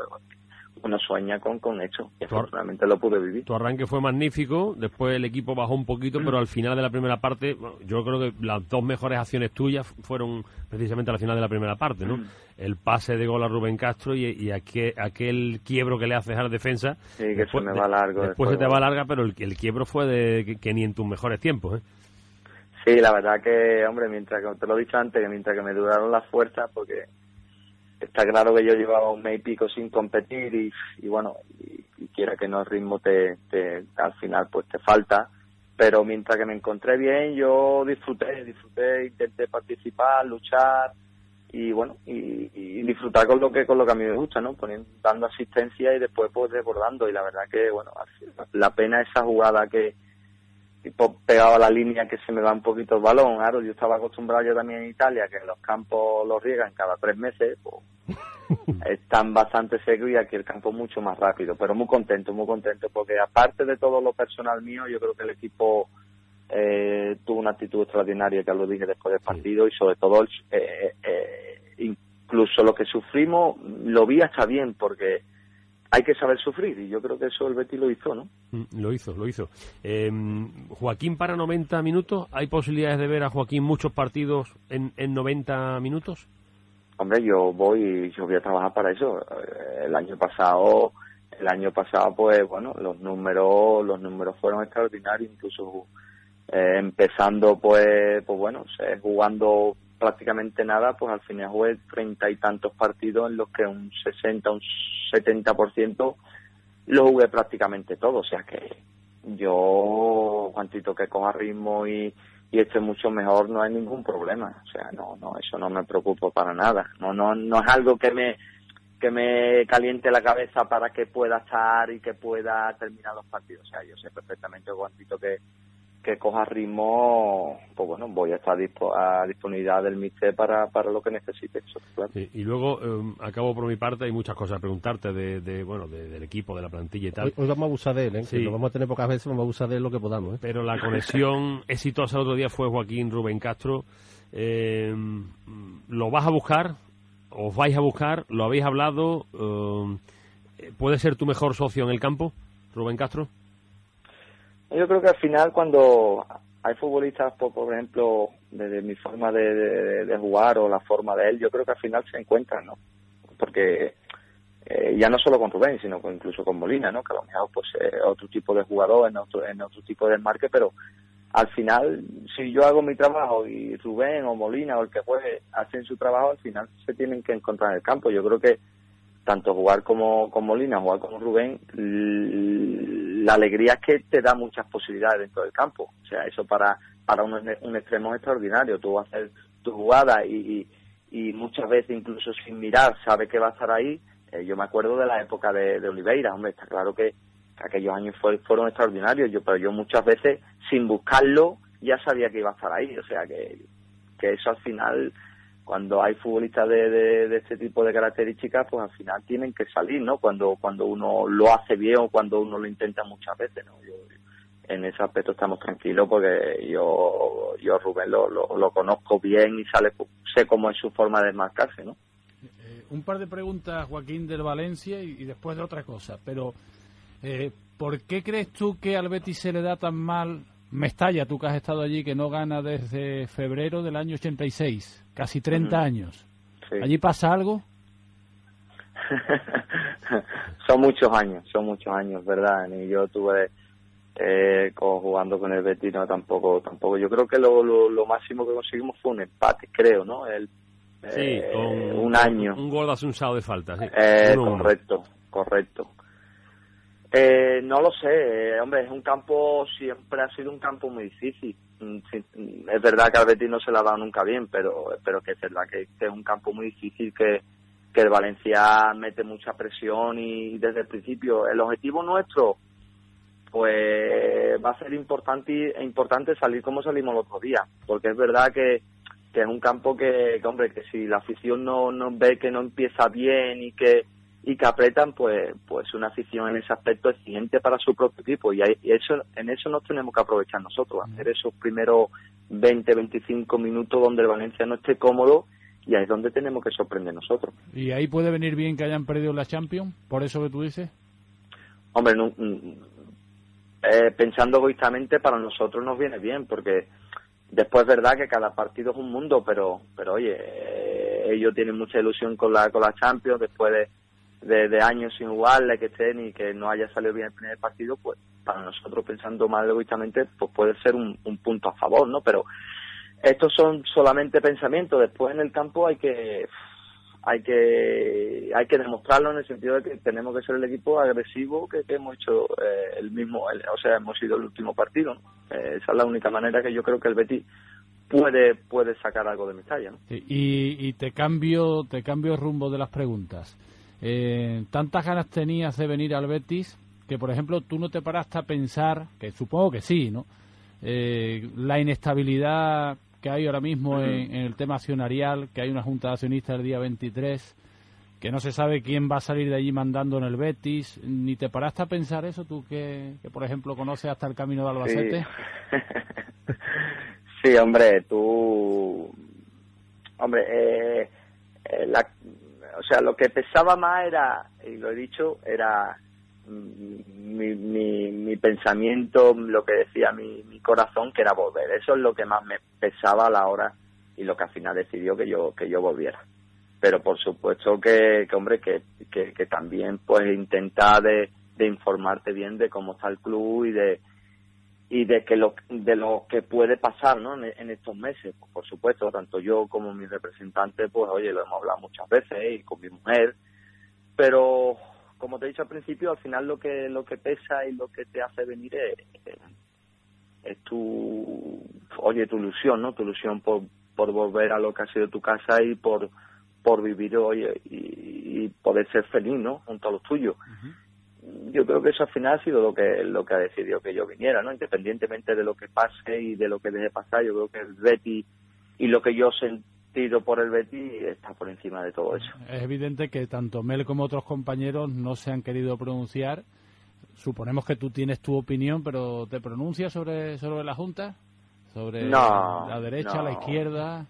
uno sueña con, con eso. Y afortunadamente lo pude vivir. Tu arranque fue magnífico, después el equipo bajó un poquito, pero al final de la primera parte, bueno, yo creo que las dos mejores acciones tuyas fueron precisamente al final de la primera parte, ¿no? El pase de gol a Rubén Castro y, y aquel, aquel quiebro que le haces a la defensa. Sí, que se me va largo. Después, se te va larga, pero el, el quiebro fue de que, que ni en tus mejores tiempos, ¿eh? Sí, la verdad que, hombre, mientras que, te lo he dicho antes, que mientras que me duraron las fuerzas, porque está claro que yo llevaba un mes y pico sin competir y, bueno, y, quiera que no el ritmo te, te, al final pues te falta, pero mientras que me encontré bien yo disfruté, disfruté, intenté participar, luchar y bueno, y, y disfrutar con lo que con lo que a mí me gusta, ¿no? Poniendo, dando asistencia y después pues desbordando y la verdad que bueno, la pena esa jugada que tipo pegaba la línea que se me va un poquito el balón. Claro, yo estaba acostumbrado yo también en Italia, que los campos los riegan cada tres meses, pues, están bastante secos y aquí el campo mucho más rápido. Pero muy contento, muy contento, porque aparte de todo lo personal mío, yo creo que el equipo eh, tuvo una actitud extraordinaria, que lo dije después del partido, y sobre todo, eh, eh, incluso lo que sufrimos, lo vi hasta bien, porque hay que saber sufrir y yo creo que eso el Betis lo hizo, ¿no? Lo hizo, lo hizo. Eh, Joaquín para 90 minutos, ¿hay posibilidades de ver a Joaquín muchos partidos en, en 90 minutos? Hombre, yo voy, yo voy a trabajar para eso. El año pasado, el año pasado, pues bueno, los números, los números fueron extraordinarios, incluso eh, empezando, pues, pues bueno, jugando prácticamente nada, pues al final jugué treinta y tantos partidos en los que un 60, un 70% lo jugué prácticamente todo, o sea que yo, cuantito que coja ritmo y, y esté mucho mejor, no hay ningún problema, o sea, no, no, eso no me preocupo para nada, no, no, no es algo que me, que me caliente la cabeza para que pueda estar y que pueda terminar los partidos, o sea, yo sé perfectamente cuantito que, que coja ritmo, pues bueno, voy a estar a disponibilidad del MITE para, para lo que necesite. Eso, claro. sí, y luego, eh, acabo por mi parte, hay muchas cosas a preguntarte de, de bueno, de, del equipo, de la plantilla y tal. Hoy, hoy, vamos a abusar de él, ¿eh? Sí. Que lo vamos a tener pocas veces, vamos a abusar de él lo que podamos. ¿eh? Pero la conexión exitosa el otro día fue Joaquín Rubén Castro. Eh, ¿Lo vas a buscar? ¿Os vais a buscar? ¿Lo habéis hablado? Eh, ¿Puede ser tu mejor socio en el campo, Rubén Castro? Yo creo que al final cuando hay futbolistas, por, por ejemplo, desde mi forma de, jugar o la forma de él, yo creo que al final se encuentran, ¿no? Porque eh, ya no solo con Rubén, sino con, incluso con Molina, ¿no? Que a lo mejor pues eh, otro tipo de jugador, en otro, en otro tipo de desmarque, pero al final, si yo hago mi trabajo y Rubén o Molina o el que juegue hacen su trabajo, al final se tienen que encontrar en el campo. Yo creo que tanto jugar como con Molina, jugar como Rubén, la alegría es que te da muchas posibilidades dentro del campo. O sea, eso para, para un, un extremo es extraordinario. Tú vas a hacer tu jugada y, y, muchas veces incluso sin mirar sabes que va a estar ahí. Eh, yo me acuerdo de la época de, de Oliveira, hombre, está claro que, que aquellos años fue, fueron extraordinarios, yo, pero yo muchas veces sin buscarlo ya sabía que iba a estar ahí. O sea, que, que eso al final cuando hay futbolistas de, de, de, este tipo de características, pues al final tienen que salir, ¿no? Cuando cuando uno lo hace bien o cuando uno lo intenta muchas veces, ¿no? Yo, en ese aspecto estamos tranquilos porque yo yo Rubén lo, lo, conozco bien y sale sé cómo es su forma de marcarse, ¿no? Eh, un par de preguntas, Joaquín, del Valencia y, y después de otra cosa, pero eh, ¿por qué crees tú que al Betis se le da tan mal Mestalla, tú que has estado allí, que no gana desde febrero del año 86, casi 30 uh -huh. años. Sí. ¿Allí pasa algo? son muchos años, son muchos años, ¿verdad? Y yo tuve eh, jugando con el Betis, no, tampoco, tampoco. Yo creo que lo, lo, lo, máximo que conseguimos fue un empate, creo, ¿no? El, sí, eh, con, un año. Un gol un sábado de falta, sí. Eh, correcto, correcto. Eh, no lo sé, eh, hombre, es un campo, siempre ha sido un campo muy difícil. Mm, es verdad que al Betis no se le ha dado nunca bien, pero, pero que es verdad que, es un campo muy difícil que, que el Valencia mete mucha presión y desde el principio el objetivo nuestro pues va a ser importante importante salir como salimos el otro día, porque es verdad que, que es un campo que, que, hombre, que si la afición no, no ve que no empieza bien y que y que apretan, pues, pues una afición en ese aspecto exigente para su propio equipo. Y, hay, y eso, en eso nos tenemos que aprovechar nosotros, hacer esos primeros 20, 25 minutos donde el Valencia no esté cómodo y ahí es donde tenemos que sorprender nosotros. ¿Y ahí puede venir bien que hayan perdido la Champions? ¿Por eso que tú dices? Hombre, no, mm, eh, pensando egoístamente, para nosotros nos viene bien, porque después es verdad que cada partido es un mundo, pero, pero oye, eh, ellos tienen mucha ilusión con la, con la Champions, después de, de, años sin jugarle, que estén y que no haya salido bien el primer partido, pues para nosotros, pensando más egoístamente, pues puede ser un, un punto a favor, ¿no? Pero estos son solamente pensamientos, después en el campo hay que hay que hay que demostrarlo en el sentido de que tenemos que ser el equipo agresivo que, hemos hecho eh, el mismo o sea hemos sido el último partido eh, esa es la única manera que yo creo que el Betis puede puede sacar algo de mi talla ¿no? y, y te cambio te cambio el rumbo de las preguntas eh, tantas ganas tenías de venir al Betis que por ejemplo tú no te paraste a pensar que supongo que sí no la inestabilidad que hay ahora mismo en, el tema accionarial, que hay una junta de accionistas el día 23, que no se sabe quién va a salir de allí mandando en el Betis. ¿Ni te paraste a pensar eso tú que, por ejemplo, conoces hasta el camino de Albacete? Sí, hombre, tú... Hombre, eh, eh, o sea, lo que pesaba más era, y lo he dicho, era mi, mi, mi, pensamiento, lo que decía mi, mi, corazón, que era volver. Eso es lo que más me pesaba a la hora y lo que al final decidió que yo que yo volviera. Pero por supuesto que, que hombre, que, que, también pues intentar de, de informarte bien de cómo está el club y de y de que lo de lo que puede pasar ¿no? en, estos meses pues, por supuesto tanto yo como mi representante pues oye lo hemos hablado muchas veces y con mi mujer pero como te he dicho al principio, al final lo que lo que pesa y lo que te hace venir es, es, tu, oye, tu ilusión, ¿no? Tu ilusión por, por volver a lo que ha sido tu casa y por por vivir oye y, poder ser feliz, ¿no? Junto a los tuyos. Yo creo que eso al final ha sido lo que lo que ha decidido que yo viniera, ¿no? Independientemente de lo que pase y de lo que deje pasar, yo creo que el Betty y lo que yo sentí por el Betis está por encima de todo eso. Es evidente que tanto Mel como otros compañeros no se han querido pronunciar. Suponemos que tú tienes tu opinión, pero ¿te pronuncias sobre, sobre la Junta? ¿Sobre la derecha, la izquierda,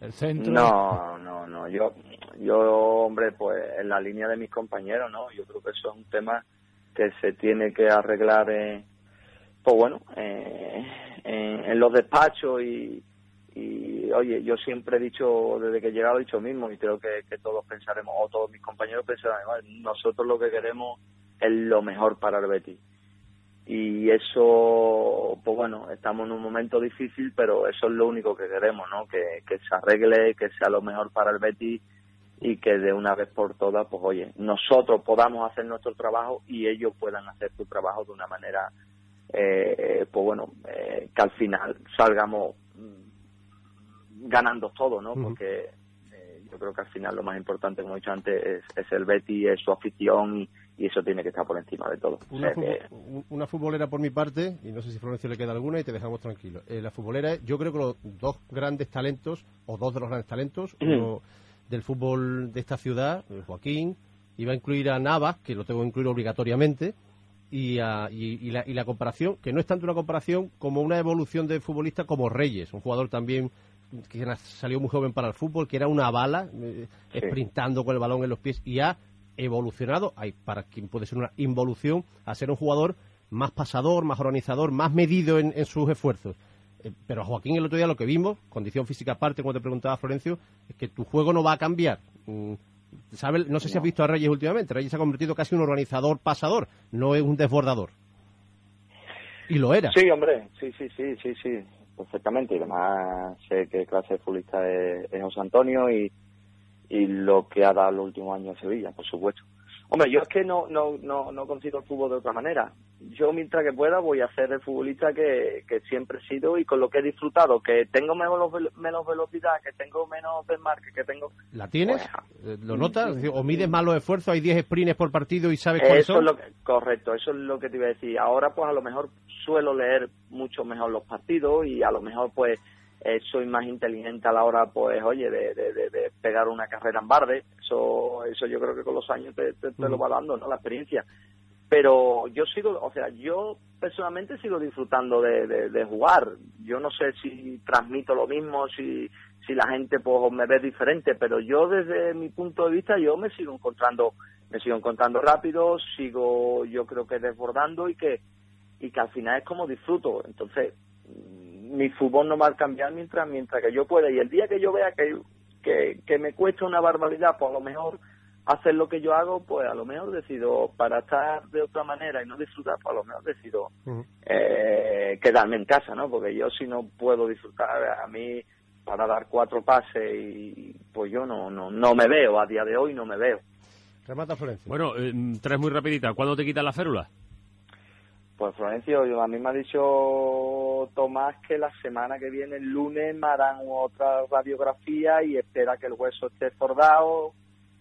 el centro? No, no, no. Yo, yo, hombre, pues en la línea de mis compañeros, ¿no? Yo creo que eso es un tema que se tiene que arreglar, pues bueno, en, en los despachos y y oye, yo siempre he dicho, desde que he llegado, he dicho mismo, y creo que, todos pensaremos, o todos mis compañeros pensarán nosotros lo que queremos es lo mejor para el Betis. Y eso, pues bueno, estamos en un momento difícil, pero eso es lo único que queremos, ¿no? Que, que se arregle, que sea lo mejor para el Betis y que de una vez por todas, pues oye, nosotros podamos hacer nuestro trabajo y ellos puedan hacer su trabajo de una manera, eh, pues bueno, eh, que al final salgamos ganando todo, ¿no? Porque eh, yo creo que al final lo más importante, como he dicho antes, es, el Betty, es su afición y, eso tiene que estar por encima de todo. Una, futbolera por mi parte, y no sé si Florencio le queda alguna y te dejamos tranquilo. Eh, la futbolera, yo creo que los dos grandes talentos, o dos de los grandes talentos, uno del fútbol de esta ciudad, eh, Joaquín, iba a incluir a Navas, que lo tengo que incluir obligatoriamente, y, la, y, la, comparación, que no es tanto una comparación como una evolución de futbolista como Reyes, un jugador también que salió muy joven para el fútbol, que era una bala, eh, sprintando con el balón en los pies, y ha evolucionado, hay para quien puede ser una involución, a ser un jugador más pasador, más organizador, más medido en, sus esfuerzos. Eh, pero Joaquín el otro día lo que vimos, condición física aparte, como te preguntaba Florencio, es que tu juego no va a cambiar. Mm, no sé si has visto a Reyes últimamente. Reyes se ha convertido casi en un organizador pasador, no es un desbordador. Y lo era. Sí, hombre, sí, sí, sí, sí, sí perfectamente y además sé qué clase de futbolista es, José Antonio y, y lo que ha dado los últimos años en Sevilla, por supuesto. Hombre, yo es que no, no, no, no consigo el fútbol de otra manera. Yo, mientras que pueda, voy a ser el futbolista que, que siempre he sido y con lo que he disfrutado. Que tengo menos, menos velocidad, que tengo menos desmarque, que tengo... ¿La tienes? Pues, ¿Lo notas? ¿O mides más los esfuerzos? ¿Hay 10 sprints por partido y sabes cuáles son? lo correcto, eso es lo que te iba a decir. Ahora, pues a lo mejor suelo leer mucho mejor los partidos y a lo mejor, pues eh, soy más inteligente a la hora, pues, oye, de, de, pegar una carrera en barde. Eso, eso yo creo que con los años te, te, lo va dando, ¿no? La experiencia. Pero yo sigo, o sea, yo personalmente sigo disfrutando de, de, de jugar. Yo no sé si transmito lo mismo, si, si la gente pues me ve diferente, pero yo desde mi punto de vista yo me sigo encontrando, me sigo encontrando rápido, sigo yo creo que desbordando y que y que al final es como disfruto. Entonces, mi fútbol no va a cambiar mientras mientras que yo pueda y el día que yo vea que que, que me cuesta una barbaridad, pues a lo mejor hacer lo que yo hago, pues a lo mejor decido, para estar de otra manera y no disfrutar, pues a lo mejor decido eh, quedarme en casa, ¿no? Porque yo si no puedo disfrutar, a mí para dar cuatro pases y pues yo no, no, no me veo, a día de hoy no me veo. Remata Florencio. Bueno, eh, tres muy rapiditas. ¿Cuándo te quitas la férula? Pues Florencio, yo- a mí me ha dicho Tomás que la semana que viene, el lunes, me harán otra radiografía y espera que el hueso esté fordado,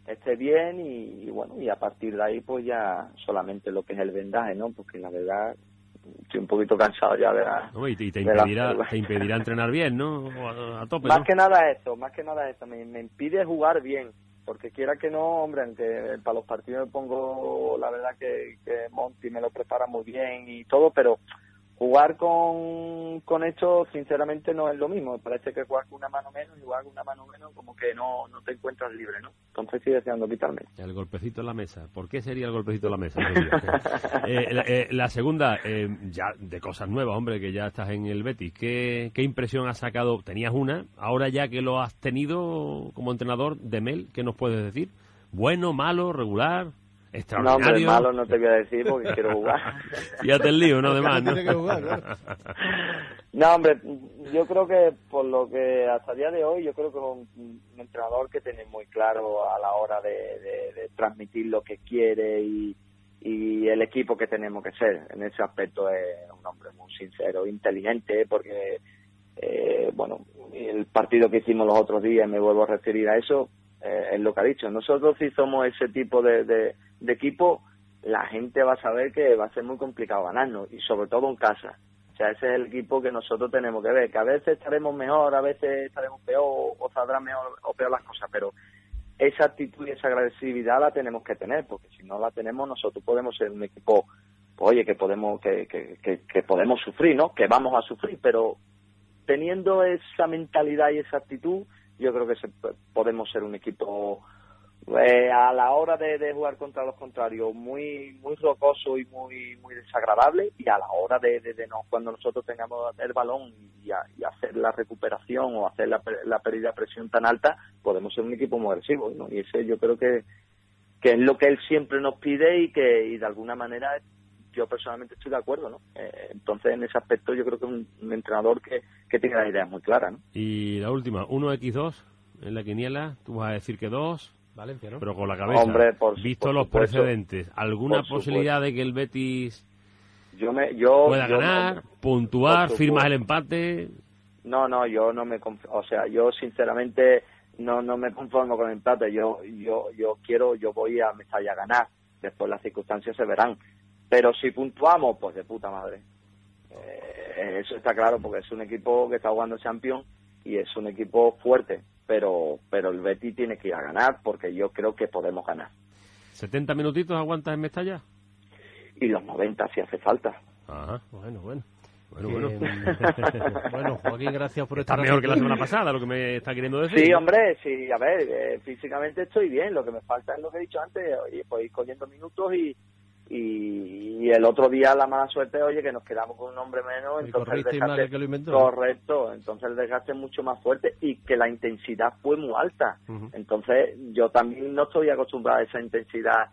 esté bien y, y bueno, y a partir de ahí pues ya solamente lo que es el vendaje, ¿no? Porque la verdad estoy un poquito cansado ya de la... No, y te, la impedirá, te impedirá entrenar bien, ¿no? A, a tope, Más ¿no? que nada eso, más que nada eso, me, me impide jugar bien, porque quiera que no, hombre, aunque para los partidos me pongo, la verdad que, que Monty me lo prepara muy bien y todo, pero jugar con, con esto sinceramente no es lo mismo, parece que jugar con una mano menos y jugar con una mano menos como que no, no te encuentras libre, ¿no? Entonces estoy deseando quitarme. El golpecito en la mesa. ¿Por qué sería el golpecito en la mesa? Eh, la, eh, la segunda, eh, ya de cosas nuevas, hombre, que ya estás en el Betis. ¿Qué, ¿Qué impresión has sacado? Tenías una, ahora ya que lo has tenido como entrenador de Mel, ¿qué nos puedes decir? ¿Bueno, malo, regular, No, extraordinario? hombre, malo no te voy a decir porque quiero jugar. Fíjate el lío, ¿no? ¿no? Jugar, claro. No, hombre, yo creo que por lo que hasta el día de hoy, yo creo que es un, un entrenador que tiene muy claro a la hora de, de- de transmitir lo que quiere y, y el equipo que tenemos que ser. En ese aspecto es un hombre muy sincero, inteligente, porque, eh, bueno, el partido que hicimos los otros días, me vuelvo a referir a eso, eh, es lo que ha dicho. Nosotros si somos ese tipo de, de, equipo, la gente va a saber que va a ser muy complicado ganarnos, y sobre todo en casa. O sea, ese es el equipo que nosotros tenemos que ver, que a veces estaremos mejor, a veces estaremos peor, o saldrán mejor o peor las cosas, pero esa actitud y esa agresividad la tenemos que tener, porque si no la tenemos, nosotros podemos ser un equipo, pues, oye, que podemos, que, que, que podemos sufrir, ¿no? Que vamos a sufrir, pero teniendo esa mentalidad y esa actitud, yo creo que se- podemos ser un equipo eh, a la hora de, de jugar contra los contrarios muy muy rocoso y muy muy desagradable y a la hora de, de, no, cuando nosotros tengamos el balón y, a- y hacer la recuperación o hacer la, la pérdida de presión tan alta podemos ser un equipo muy agresivo y ese yo creo que que es lo que él siempre nos pide y que y de alguna manera yo personalmente estoy de acuerdo ¿no? Eh, entonces en ese aspecto yo creo que es un, un entrenador que, que tiene las ideas muy claras ¿no? Y la última, 1x2 en la quiniela, tú vas a decir que 2, Valencia, ¿no? pero con la cabeza. Hombre, por- Visto por los supuesto. precedentes, ¿alguna posibilidad de que el Betis yo me yo pueda yo- ganar, puntuar, firmas el empate? No, no, yo no me, o sea, yo sinceramente no no me conformo con el empate. Yo yo yo quiero, yo voy a Mestalla a ganar. Después las circunstancias se verán. Pero si puntuamos, pues de puta madre. Eh, eso está claro porque es un equipo que está jugando Champions y es un equipo fuerte. Pero pero el Betis tiene que ir a ganar porque yo creo que podemos ganar. ¿70 minutitos aguantas en Mestalla? Y los 90 si hace falta. Ajá. Bueno, bueno. Bueno, bueno. bueno, Joaquín, gracias por Está estar mejor que la semana pasada, lo que me está queriendo decir. Sí, hombre, sí, a ver, eh, físicamente estoy bien, lo que me falta es lo que he dicho antes, oye, pues ir cogiendo minutos y, y, y el otro día la mala suerte, oye, que nos quedamos con un hombre menos, Y entonces el desgaste, que el que lo inventó. correcto, entonces el desgaste es mucho más fuerte y que la intensidad fue muy alta, entonces yo también no estoy acostumbrado a esa intensidad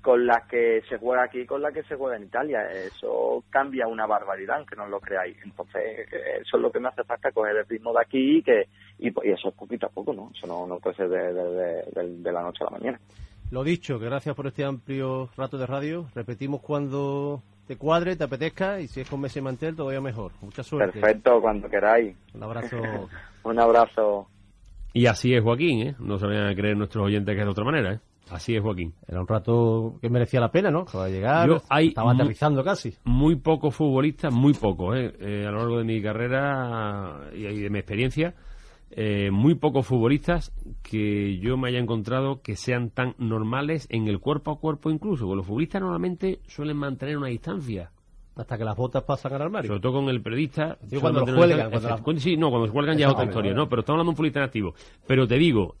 con la que se juega aquí y con la que se juega en Italia. Eso cambia una barbaridad, aunque no lo creáis. Entonces, eso es lo que me hace falta, coger el ritmo de aquí y, que, y, y eso es poquito a poco, ¿no? Eso no, no puede ser de, de- de- de- de la noche a la mañana. Lo dicho, que gracias por este amplio rato de radio. Repetimos cuando te cuadre, te apetezca y si es con Messi Mantel todavía mejor. Mucha suerte. Perfecto, cuando queráis. Un abrazo. Un abrazo. Y así es Joaquín, ¿eh? No se vayan a creer nuestros oyentes que es de otra manera, ¿eh? Así es Joaquín. Era un rato que merecía la pena, ¿no? Acaba de llegar, Yo, hay estaba aterrizando casi. Muy pocos futbolistas, muy pocos, ¿eh? Eh, a lo largo de mi carrera y y de mi experiencia, eh, muy pocos futbolistas que yo me haya encontrado que sean tan normales en el cuerpo a cuerpo incluso. Porque los futbolistas normalmente suelen mantener una distancia hasta que las botas pasan al armario. Sobre todo con el periodista. Cuando los cuelgan, cuando Sí, no, cuando se cuelgan ya es otra historia. ¿no? Pero estamos hablando de un futbolista en activo. Pero te digo,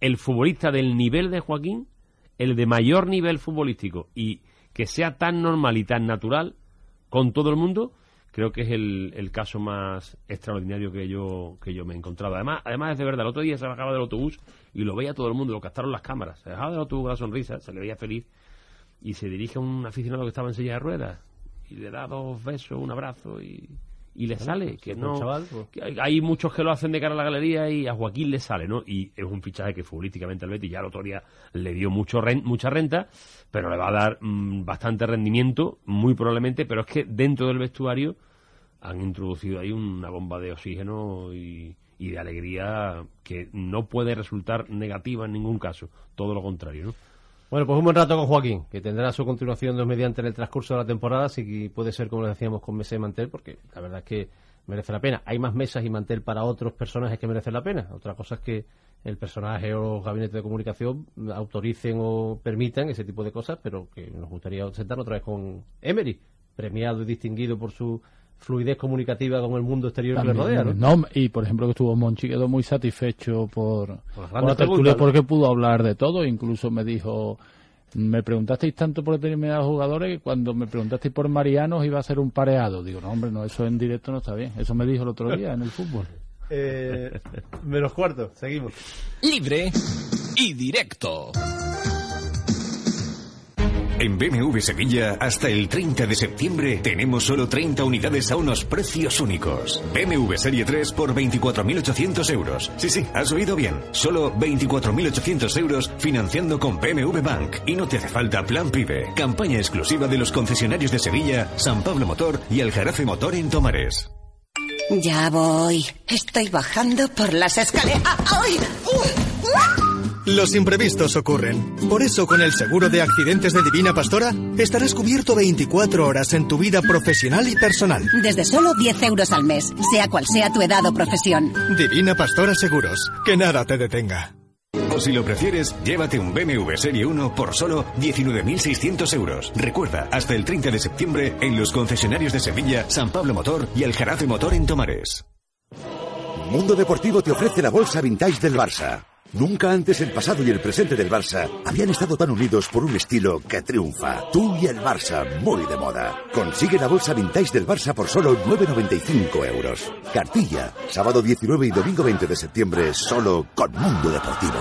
el futbolista del nivel de Joaquín, el de mayor nivel futbolístico y que sea tan normal y tan natural con todo el mundo, creo que es el, el caso más extraordinario que yo que yo me he encontrado. Además, además es de verdad, el otro día se bajaba del autobús y lo veía todo el mundo, lo captaron las cámaras. Se bajaba del autobús con la sonrisa, se le veía feliz y se dirige a un aficionado que estaba en silla de ruedas y le da dos besos, un abrazo y, y le sale. Que pues, no, chaval, pues. que hay, muchos que lo hacen de cara a la galería y a Joaquín le sale, ¿no? Y es un fichaje que futbolísticamente al Betis ya el otro día le dio mucho ren- mucha renta, pero le va a dar mm, bastante rendimiento, muy probablemente, pero es que dentro del vestuario han introducido ahí una bomba de oxígeno y, y de alegría que no puede resultar negativa en ningún caso, todo lo contrario, ¿no? Bueno, pues un buen rato con Joaquín, que tendrá su continuación Dios mediante en el transcurso de la temporada, que puede ser como le decíamos con Mesa y Mantel, porque la verdad es que merece la pena. Hay más mesas y mantel para otros personajes que merecen la pena. Otra cosa es que el personaje o los gabinetes de comunicación autoricen o permitan ese tipo de cosas, pero que nos gustaría sentarnos otra vez con Emery, premiado y distinguido por su fluidez comunicativa con el mundo exterior que le rodea, ¿no? No, y por ejemplo que estuvo Monchi quedó muy satisfecho por, por grandes la tertulia porque pudo hablar de todo, incluso me dijo me preguntasteis tanto por determinados jugadores que cuando me preguntasteis por Marianos iba a ser un pareado. Digo, no, hombre, no, eso en directo no está bien. Eso me dijo el otro día en el fútbol. Eh, menos cuarto, seguimos. Libre y directo. En BMW Sevilla, hasta el 30 de septiembre, tenemos solo 30 unidades a unos precios únicos. BMW Serie 3 por 24.800 euros. Sí, sí, has oído bien. Solo 24.800 euros financiando con BMW Bank. Y no te hace falta plan PIBE. Campaña exclusiva de los concesionarios de Sevilla, San Pablo Motor y Aljarafe Motor en Tomares. Ya voy. Estoy bajando por las escaleras. ¡Ay! Los imprevistos ocurren. Por eso, con el seguro de accidentes de Divina Pastora, estarás cubierto 24 horas en tu vida profesional y personal. Desde solo 10 euros al mes, sea cual sea tu edad o profesión. Divina Pastora Seguros. Que nada te detenga. O si lo prefieres, llévate un BMW Serie 1 por solo 19.600 euros. Recuerda, hasta el 30 de septiembre en los concesionarios de Sevilla, San Pablo Motor y Aljarafe Motor en Tomares. Mundo Deportivo te ofrece la bolsa vintage del Barça. Nunca antes el pasado y el presente del Barça habían estado tan unidos por un estilo que triunfa. Tú y el Barça, muy de moda. Consigue la bolsa vintage del Barça por solo 9,95 euros. Cartilla, sábado 19 y domingo 20 de septiembre, solo con Mundo Deportivo.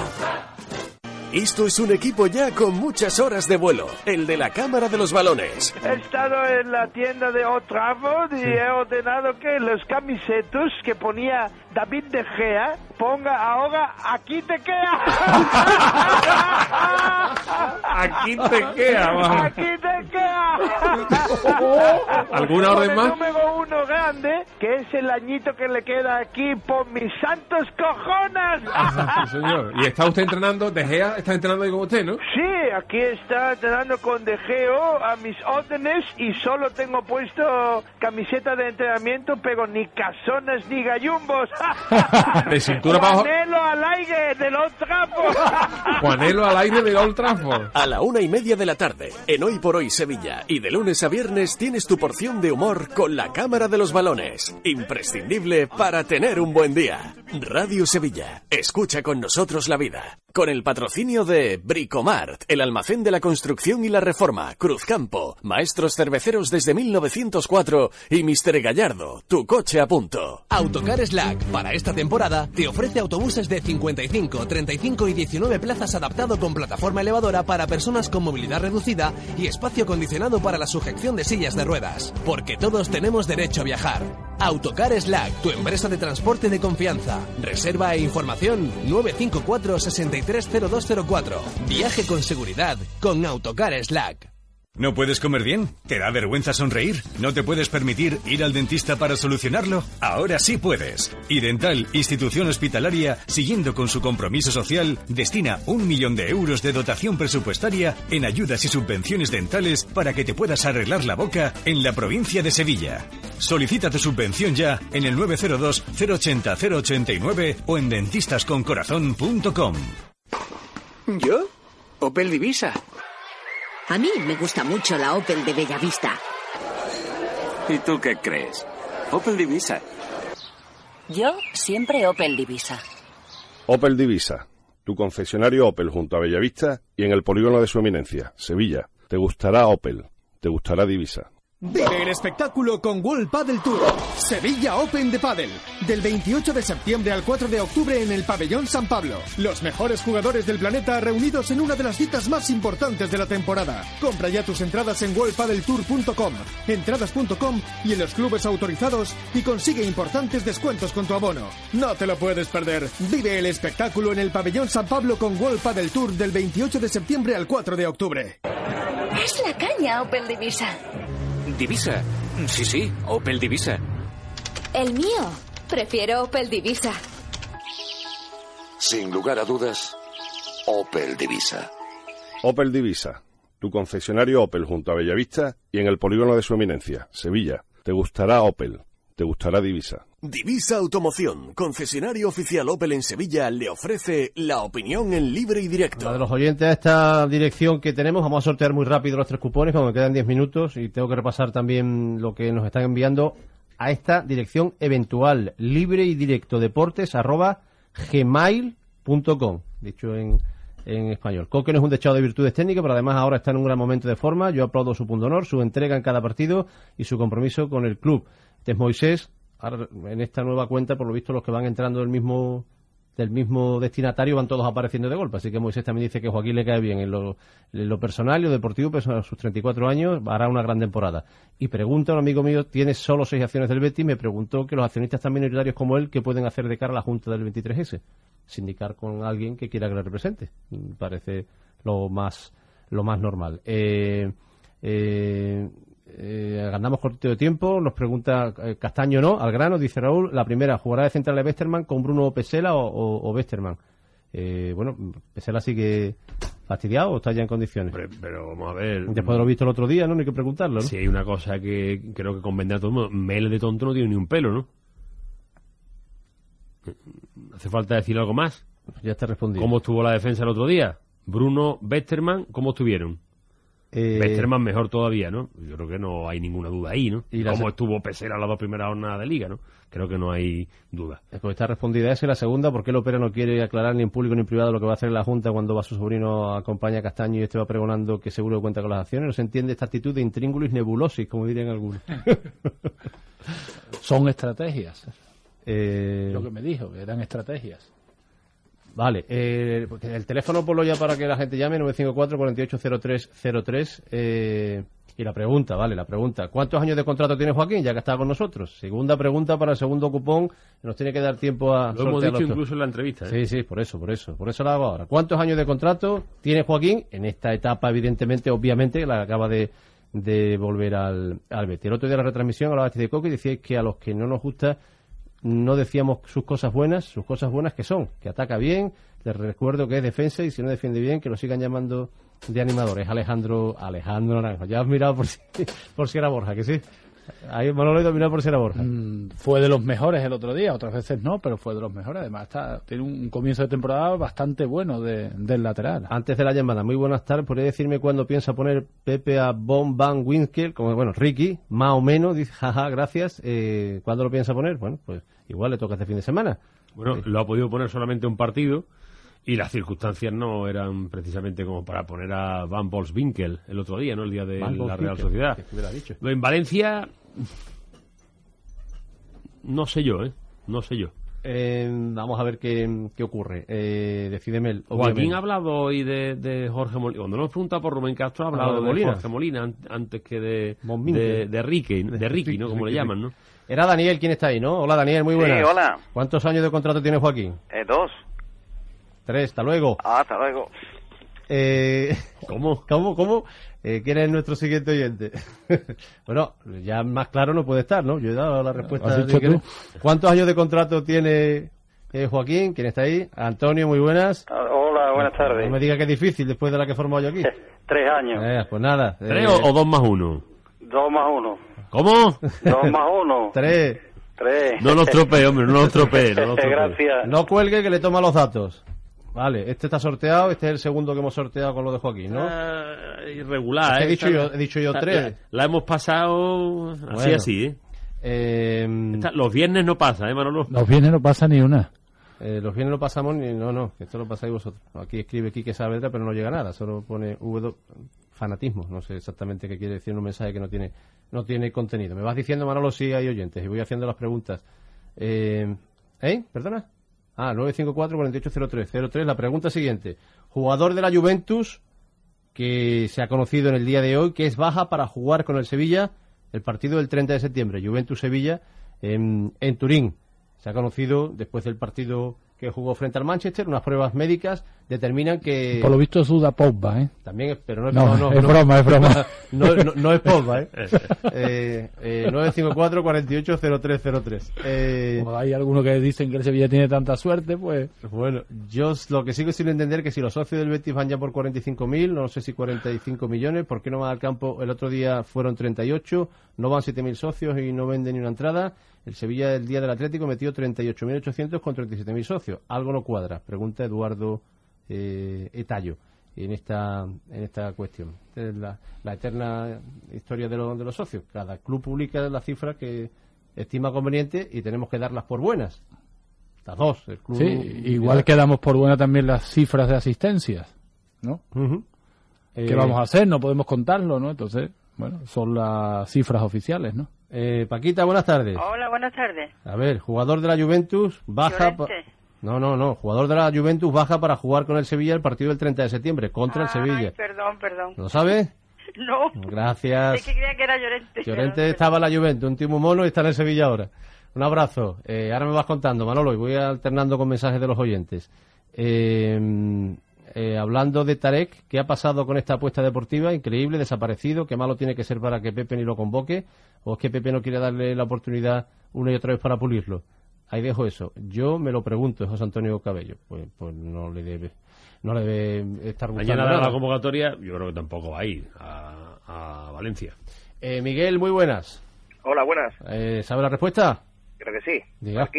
Esto es un equipo ya con muchas horas de vuelo, el de la Cámara de los Balones. He estado en la tienda de Old Trafford y he ordenado que los camisetos que ponía David De Gea ponga ahora aquí te queda. Aquí te queda, vamos. Aquí te queda. ¿Alguna orden más? número uno grande, que es el añito que le queda aquí por mis santos cojones. Sí, señor. Y está usted entrenando, De Gea está entrenando ahí con usted, ¿no? Sí, aquí está entrenando con De Geo a mis órdenes y solo tengo puesto camiseta de entrenamiento, pero ni casonas ni gallumbos. De para. Juanelo al aire del Old Trafford. Juanelo al aire de Old Trafford. A la una y media de la tarde, en Hoy por Hoy Sevilla, y de lunes a viernes tienes tu porción de humor con la Cámara de los Balones. Imprescindible para tener un buen día. Radio Sevilla, escucha con nosotros la vida. Con el patrocinio de Bricomart, el almacén de la construcción y la reforma, Cruzcampo, Maestros Cerveceros desde 1904 y Mister Gallardo, tu coche a punto. Autocar Slack, para esta temporada, te ofrece autobuses de 55, 35 y 19 plazas adaptado con plataforma elevadora para personas con movilidad reducida y espacio acondicionado para la sujeción de sillas de ruedas. Porque todos tenemos derecho a viajar. Autocar Slack, tu empresa de transporte de confianza. Reserva e información 954 630204. Viaje con seguridad con Autocar Slack. ¿No puedes comer bien? ¿Te da vergüenza sonreír? ¿No te puedes permitir ir al dentista para solucionarlo? Ahora sí puedes. Y Dental, institución hospitalaria, siguiendo con su compromiso social, destina un millón de euros de dotación presupuestaria en ayudas y subvenciones dentales para que te puedas arreglar la boca en la provincia de Sevilla. Solicita tu subvención ya en el 902 080 089 o en dentistasconcorazón.com. ¿Yo? Opel Divisa. A mí me gusta mucho la Opel de Bellavista. ¿Y tú qué crees? Opel Divisa. Yo siempre Opel Divisa. Opel Divisa, tu concesionario Opel junto a Bellavista y en el polígono de su eminencia, Sevilla. Te gustará Opel, te gustará Divisa. Vive el espectáculo con World Padel Tour. Sevilla Open de Padel. Del 28 de septiembre al 4 de octubre en el Pabellón San Pablo. Los mejores jugadores del planeta reunidos en una de las citas más importantes de la temporada. Compra ya tus entradas en worldpadeltour.com, entradas.com y en los clubes autorizados y consigue importantes descuentos con tu abono. No te lo puedes perder. Vive el espectáculo en el Pabellón San Pablo con World Padel Tour del 28 de septiembre al 4 de octubre. Es la caña Opel Divisa. Divisa. Sí, sí, Opel Divisa. El mío. Prefiero Opel Divisa. Sin lugar a dudas, Opel Divisa. Opel Divisa, tu concesionario Opel junto a Bellavista y en el polígono de su eminencia, Sevilla. Te gustará Opel, te gustará Divisa. Divisa Automoción, concesionario oficial Opel en Sevilla, le ofrece la opinión en libre y directo. Para de los oyentes a esta dirección que tenemos, vamos a sortear muy rápido los tres cupones, como me quedan 10 minutos, y tengo que repasar también lo que nos están enviando a esta dirección eventual, libre y directo deportes arroba gmail.com, dicho en, en español. Coque no es un dechado de virtudes técnicas, pero además ahora está en un gran momento de forma. Yo aplaudo su punto honor, su entrega en cada partido y su compromiso con el club. Este es Moisés, ahora, en esta nueva cuenta, por lo visto, los que van entrando del mismo del mismo destinatario van todos apareciendo de golpe. Así que Moisés también dice que Joaquín le cae bien en lo, personal y lo deportivo, pues a sus 34 años hará una gran temporada. Y pregunta un amigo mío, tiene solo seis acciones del Betis, me preguntó que los accionistas tan minoritarios como él, ¿qué pueden hacer de cara a la Junta del 23S? Sindicar con alguien que quiera que le represente. Parece lo más, lo más normal. Eh, eh, eh, ganamos cortito de tiempo, nos pregunta eh, Castaño no, al grano, dice Raúl, la primera, ¿jugará de central de Westerman con Bruno Pesela o, o, o Westerman? Eh, bueno, Pesela sigue fastidiado o está ya en condiciones. Pero vamos a ver. Después de lo visto el otro día, ¿no? No hay que preguntarlo, ¿no? Si hay una cosa que creo que convendrá a todo el mundo, Mele de tonto no tiene ni un pelo, ¿no? ¿Hace falta decir algo más? Ya está respondido. ¿Cómo estuvo la defensa el otro día? Bruno, Westerman, ¿cómo estuvieron? Eh, Westerman mejor todavía, ¿no? Yo creo que no hay ninguna duda ahí, ¿no? Y la ¿Cómo se- estuvo Pesera las dos primeras jornadas de liga, ¿no? Creo que no hay duda. Pues está respondida esa y la segunda, ¿por qué Lopera no quiere aclarar ni en público ni en privado lo que va a hacer la Junta cuando va su sobrino a acompañar a Castaño y este va pregonando que seguro cuenta con las acciones? No se entiende esta actitud de intríngulis nebulosis, como dirían algunos. Son estrategias. Eh, Lo que me dijo, que eran estrategias. Vale, eh, el teléfono ponlo ya para que la gente llame, 954-480303. Eh, y la pregunta, vale, la pregunta. ¿Cuántos años de contrato tiene Joaquín, ya que está con nosotros? Segunda pregunta para el segundo cupón. Nos tiene que dar tiempo a Lo hemos dicho incluso en la entrevista. ¿eh? Sí, sí, por eso, por eso. Por eso lo hago ahora. ¿Cuántos años de contrato tiene Joaquín en esta etapa, evidentemente, obviamente, la acaba de, de volver al, al Betis? El otro día en la retransmisión hablaba de Coque y decía que a los que no nos gusta no decíamos sus cosas buenas, sus cosas buenas que son, que ataca bien, les recuerdo que es defensa y si no defiende bien, que lo sigan llamando de animadores. Alejandro, Alejandro Naranjo. Ya has mirado por si, por si era Borja, que sí. Ahí Manolo mirar por si era Borja. Mm, fue de los mejores el otro día, otras veces no, pero fue de los mejores. Además, está, tiene un comienzo de temporada bastante bueno de- del lateral. Antes de la llamada, muy buenas tardes. ¿Podría decirme cuándo piensa poner Pepe a Bon Van Winkel? Como, bueno, Ricky, más o menos, dice, jaja, gracias. Eh, ¿Cuándo lo piensa poner? Bueno, pues igual le toca este fin de semana. Bueno, lo ha podido poner solamente un partido y las circunstancias no eran precisamente como para poner a Van Bolswinkel el otro día, ¿no? El día de Van la Real Sociedad. dicho. En Valencia, no sé yo, ¿eh? No sé yo. Eh, vamos a ver qué, qué ocurre. Eh, decídeme el. Joaquín ha hablado hoy de, de Jorge Molina. Cuando nos hemos preguntado por Rubén Castro, ha Ha hablado de de, Molina. Jorge Molina an- antes que de, de, de Ricky, de Ricky, ¿no? Como le llaman, ¿no? Era Daniel quien está ahí, ¿no? Hola Daniel, muy buenas. Sí, hola. ¿Cuántos años de contrato tiene Joaquín? Eh, dos. Tres, hasta luego. Ah, hasta luego. Eh, ¿Cómo? ¿Cómo? ¿Cómo? Eh, ¿Quién es nuestro siguiente oyente? bueno, ya más claro no puede estar, ¿no? Yo he dado la respuesta. ¿Has de dicho que- tú? ¿Cuántos años de contrato tiene eh, Joaquín? ¿Quién está ahí? Antonio, muy buenas. Ah, Hola, buenas tardes. No me diga que es difícil después de la que he formado yo aquí. Tres años. Eh, pues nada. ¿Tres eh, o, o dos más uno? Dos más uno. ¿Cómo? Dos más uno. Tres. Tres. No nos tropee, hombre, no nos tropee. No tropee. Gracias. No cuelgue que le toma los datos. Vale, este está sorteado, este es el segundo que hemos sorteado con lo de Joaquín, ¿no? Ah, irregular, Es que ¿eh? he dicho yo- he dicho yo La- tres. La, la hemos pasado así, Bueno. así, ¿eh? Eh, Esta- los viernes no pasa, ¿eh, Manolo? Los viernes no pasa ni una. Eh, los bienes lo pasamos ni no, no, que esto lo pasáis vosotros. Aquí escribe Quique Saavedra, pero no llega nada, solo pone V fanatismo, no sé exactamente qué quiere decir un mensaje que no tiene no tiene contenido. Me vas diciendo, Manolo, si hay oyentes y voy haciendo las preguntas. Eh, ¿Eh? ¿Perdona? Ah, 954-4803. La pregunta siguiente. Jugador de la Juventus que se ha conocido en el día de hoy que es baja para jugar con el Sevilla el partido del 30 de septiembre, Juventus-Sevilla en, en Turín. Se ha conocido después del partido que jugó frente al Manchester, unas pruebas médicas determinan que... Por lo visto suda Pogba, ¿eh? También, es- pero no es, No, no, es broma, es broma. No, no- no es Pogba, ¿eh? eh, eh 954-480303. Eh, Como hay algunos que dicen que el Sevilla tiene tanta suerte, pues... bueno, yo lo que sigo sin entender que si los socios del Betis van ya por 45.000, no sé si 45 millones, ¿por qué no van al campo? El otro día fueron 38, no van 7.000 socios y no venden ni una entrada. El Sevilla el día del Atlético metió 38.800 con 37.000 socios. Algo no cuadra, pregunta Eduardo eh, Etallo en esta en esta cuestión. Es la, la eterna historia de, lo- de los socios. Cada club publica las cifras que estima conveniente y tenemos que darlas por buenas. Las dos. El club Sí, igual que damos por buena también las cifras de asistencias, ¿no? ¿Qué Eh, vamos a hacer? No podemos contarlo, ¿no? Entonces, bueno, son las cifras oficiales, ¿no? Eh, Paquita, buenas tardes. Hola, buenas tardes. A ver, jugador de la Juventus baja. No, no, no. Jugador de la Juventus baja para jugar con el Sevilla el partido del 30 de septiembre contra el Sevilla. perdón, perdón. ¿Lo sabes? No. Gracias. Es que creía que era Llorente. Llorente estaba en la Juventus, un muy mono y está en el Sevilla ahora. Un abrazo. Eh, ahora me vas contando, Manolo, y voy alternando con mensajes de los oyentes. Eh, eh, hablando de Tarek, ¿qué ha pasado con esta apuesta deportiva? Increíble, desaparecido. ¿Qué malo tiene que ser para que Pepe ni lo convoque? ¿O es que Pepe no quiere darle la oportunidad una y otra vez para pulirlo? Ahí dejo eso. Yo me lo pregunto, José Antonio Cabello. Pues, pues no le debe no le debe estar gustando Mañana da nada. la convocatoria, yo creo que tampoco va a ir a, a Valencia. Eh, Miguel, muy buenas. Hola, buenas. Eh, ¿Sabe la respuesta? Creo que sí. Diga.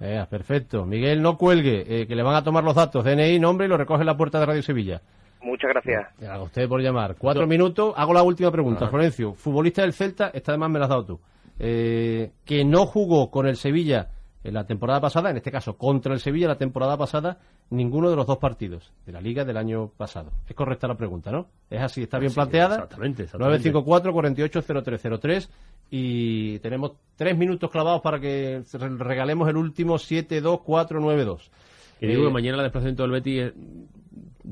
Eh, perfecto. Miguel, no cuelgue, eh, que le van a tomar los datos, DNI, nombre y lo recoge en la puerta de Radio Sevilla. Muchas gracias. A usted por llamar. Cuatro minutos. Hago la última pregunta. Ajá. Florencio, futbolista del Celta, esta además me la has dado tú, eh, que no jugó con el Sevilla en la temporada pasada, en este caso contra el Sevilla la temporada pasada, ninguno de los dos partidos de la liga del año pasado. Es correcta la pregunta, ¿no? Es así, está bien Sí, planteada. exactamente, exactamente. 954 480303 y tenemos tres minutos clavados para que re- regalemos el último 72492. Y digo Eh, que mañana el desplazamiento del Betis eh,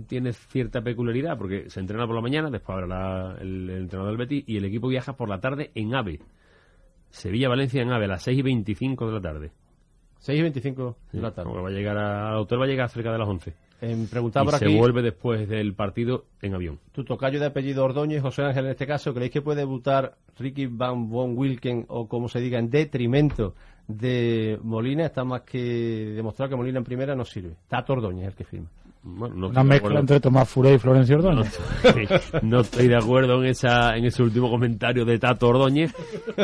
tiene cierta peculiaridad porque se entrena por la mañana, después habrá la- el, el entrenador del Betis y el equipo viaja por la tarde en AVE. Sevilla-Valencia en AVE a las 6 y 25 de la tarde. 6 y 25 de la tarde. Va a llegar a, al hotel va a llegar cerca de las 11. Em, preguntaba y por se vuelve después del partido en avión. Tu tocayo de apellido Ordóñez, José Ángel en este caso, ¿creéis que puede debutar Ricky Van Von Wilken o como se diga en detrimento de Molina? Está más que demostrado que Molina en primera no sirve. Tato Ordóñez es el que firma. Bueno, no Una estoy de mezcla acuerdo. entre Tomás Furé y Florencio Ordóñez. Sí, no estoy de acuerdo en esa en ese último comentario de Tato Ordóñez.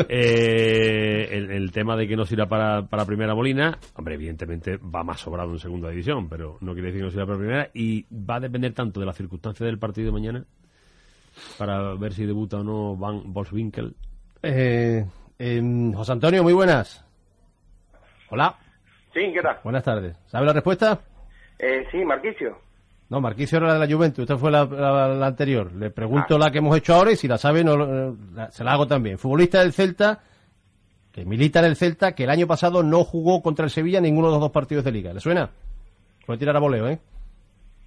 Eh, el, el tema de que no sirva para, para Primera Molina, hombre, evidentemente va más sobrado en Segunda División, pero no quiere decir que no sirva para Primera y va a depender tanto de las circunstancias del partido de mañana para ver si debuta o no Van Boswinkel. Eh, em, José Antonio, muy buenas. Hola, Sí, ¿qué tal? buenas tardes. ¿Sabe la respuesta? Eh, sí, Marquicio. No, Marquisio era la de la Juventus, esta fue la, la- la anterior. Le pregunto Ah. la que hemos hecho ahora y si la sabe, no, lo- eh, la- se la hago también. Futbolista del Celta, que milita en el Celta, que el año pasado no jugó contra el Sevilla ninguno de los dos partidos de liga. ¿Le suena? Puede tirar a voleo, ¿eh?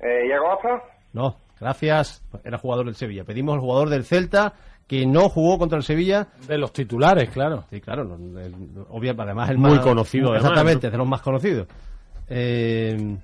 Eh, ¿Iago Aspas? No, gracias. Era jugador del Sevilla. Pedimos al jugador del Celta que no jugó contra el Sevilla. De los titulares, claro. Sí, claro. no, el- obvia- además el Muy más- conocido, además, Exactamente, de los más conocidos. Eh,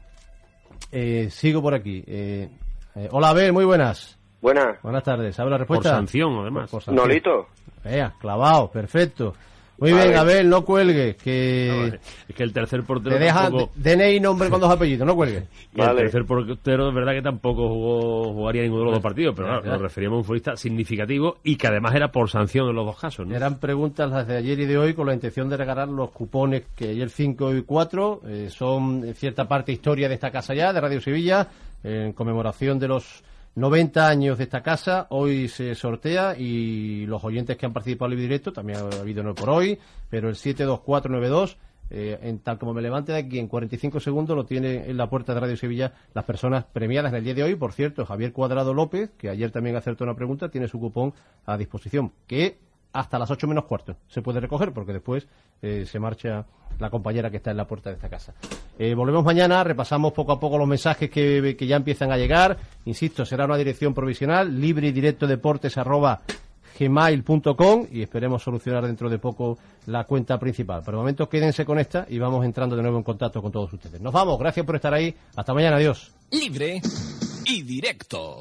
eh, sigo por aquí. Eh, eh, hola, Abel, muy buenas. Buenas. Buenas tardes. ¿Sabe la respuesta? Por sanción, además. Por sanción. Nolito. Vea, clavado, perfecto. Muy bien, Abel, no cuelgues, que Es que el tercer portero te deja tampoco... DNI nombre con dos apellidos, no cuelgues. Y el tercer portero es verdad que tampoco jugó, jugaría ninguno de los dos partidos, pero claro, nos referíamos a un futbolista significativo y que además era por sanción en los dos casos. ¿no? Eran preguntas las de ayer y de hoy con la intención de regalar los cupones que ayer 5 y 4 eh, son en cierta parte historia de esta casa ya, de Radio Sevilla, en conmemoración de los 90 años de esta casa. Hoy se sortea y los oyentes que han participado en el directo, también ha habido no por hoy, pero el 72492 eh, en tal como me levante de aquí en 45 segundos lo tiene en la puerta de Radio Sevilla las personas premiadas en el día de hoy. Por cierto, Javier Cuadrado López, que ayer también acertó una pregunta, tiene su cupón a disposición, hasta las 8 menos cuarto se puede recoger, porque después eh, se marcha la compañera que está en la puerta de esta casa. Eh, volvemos mañana, repasamos poco a poco los mensajes que, que ya empiezan a llegar. Insisto, será una dirección provisional, libre y directo deportes arroba gmail.com y esperemos solucionar dentro de poco la cuenta principal. Por el momento quédense con esta y vamos entrando de nuevo en contacto con todos ustedes. Nos vamos, gracias por estar ahí. Hasta mañana, adiós. Libre y directo.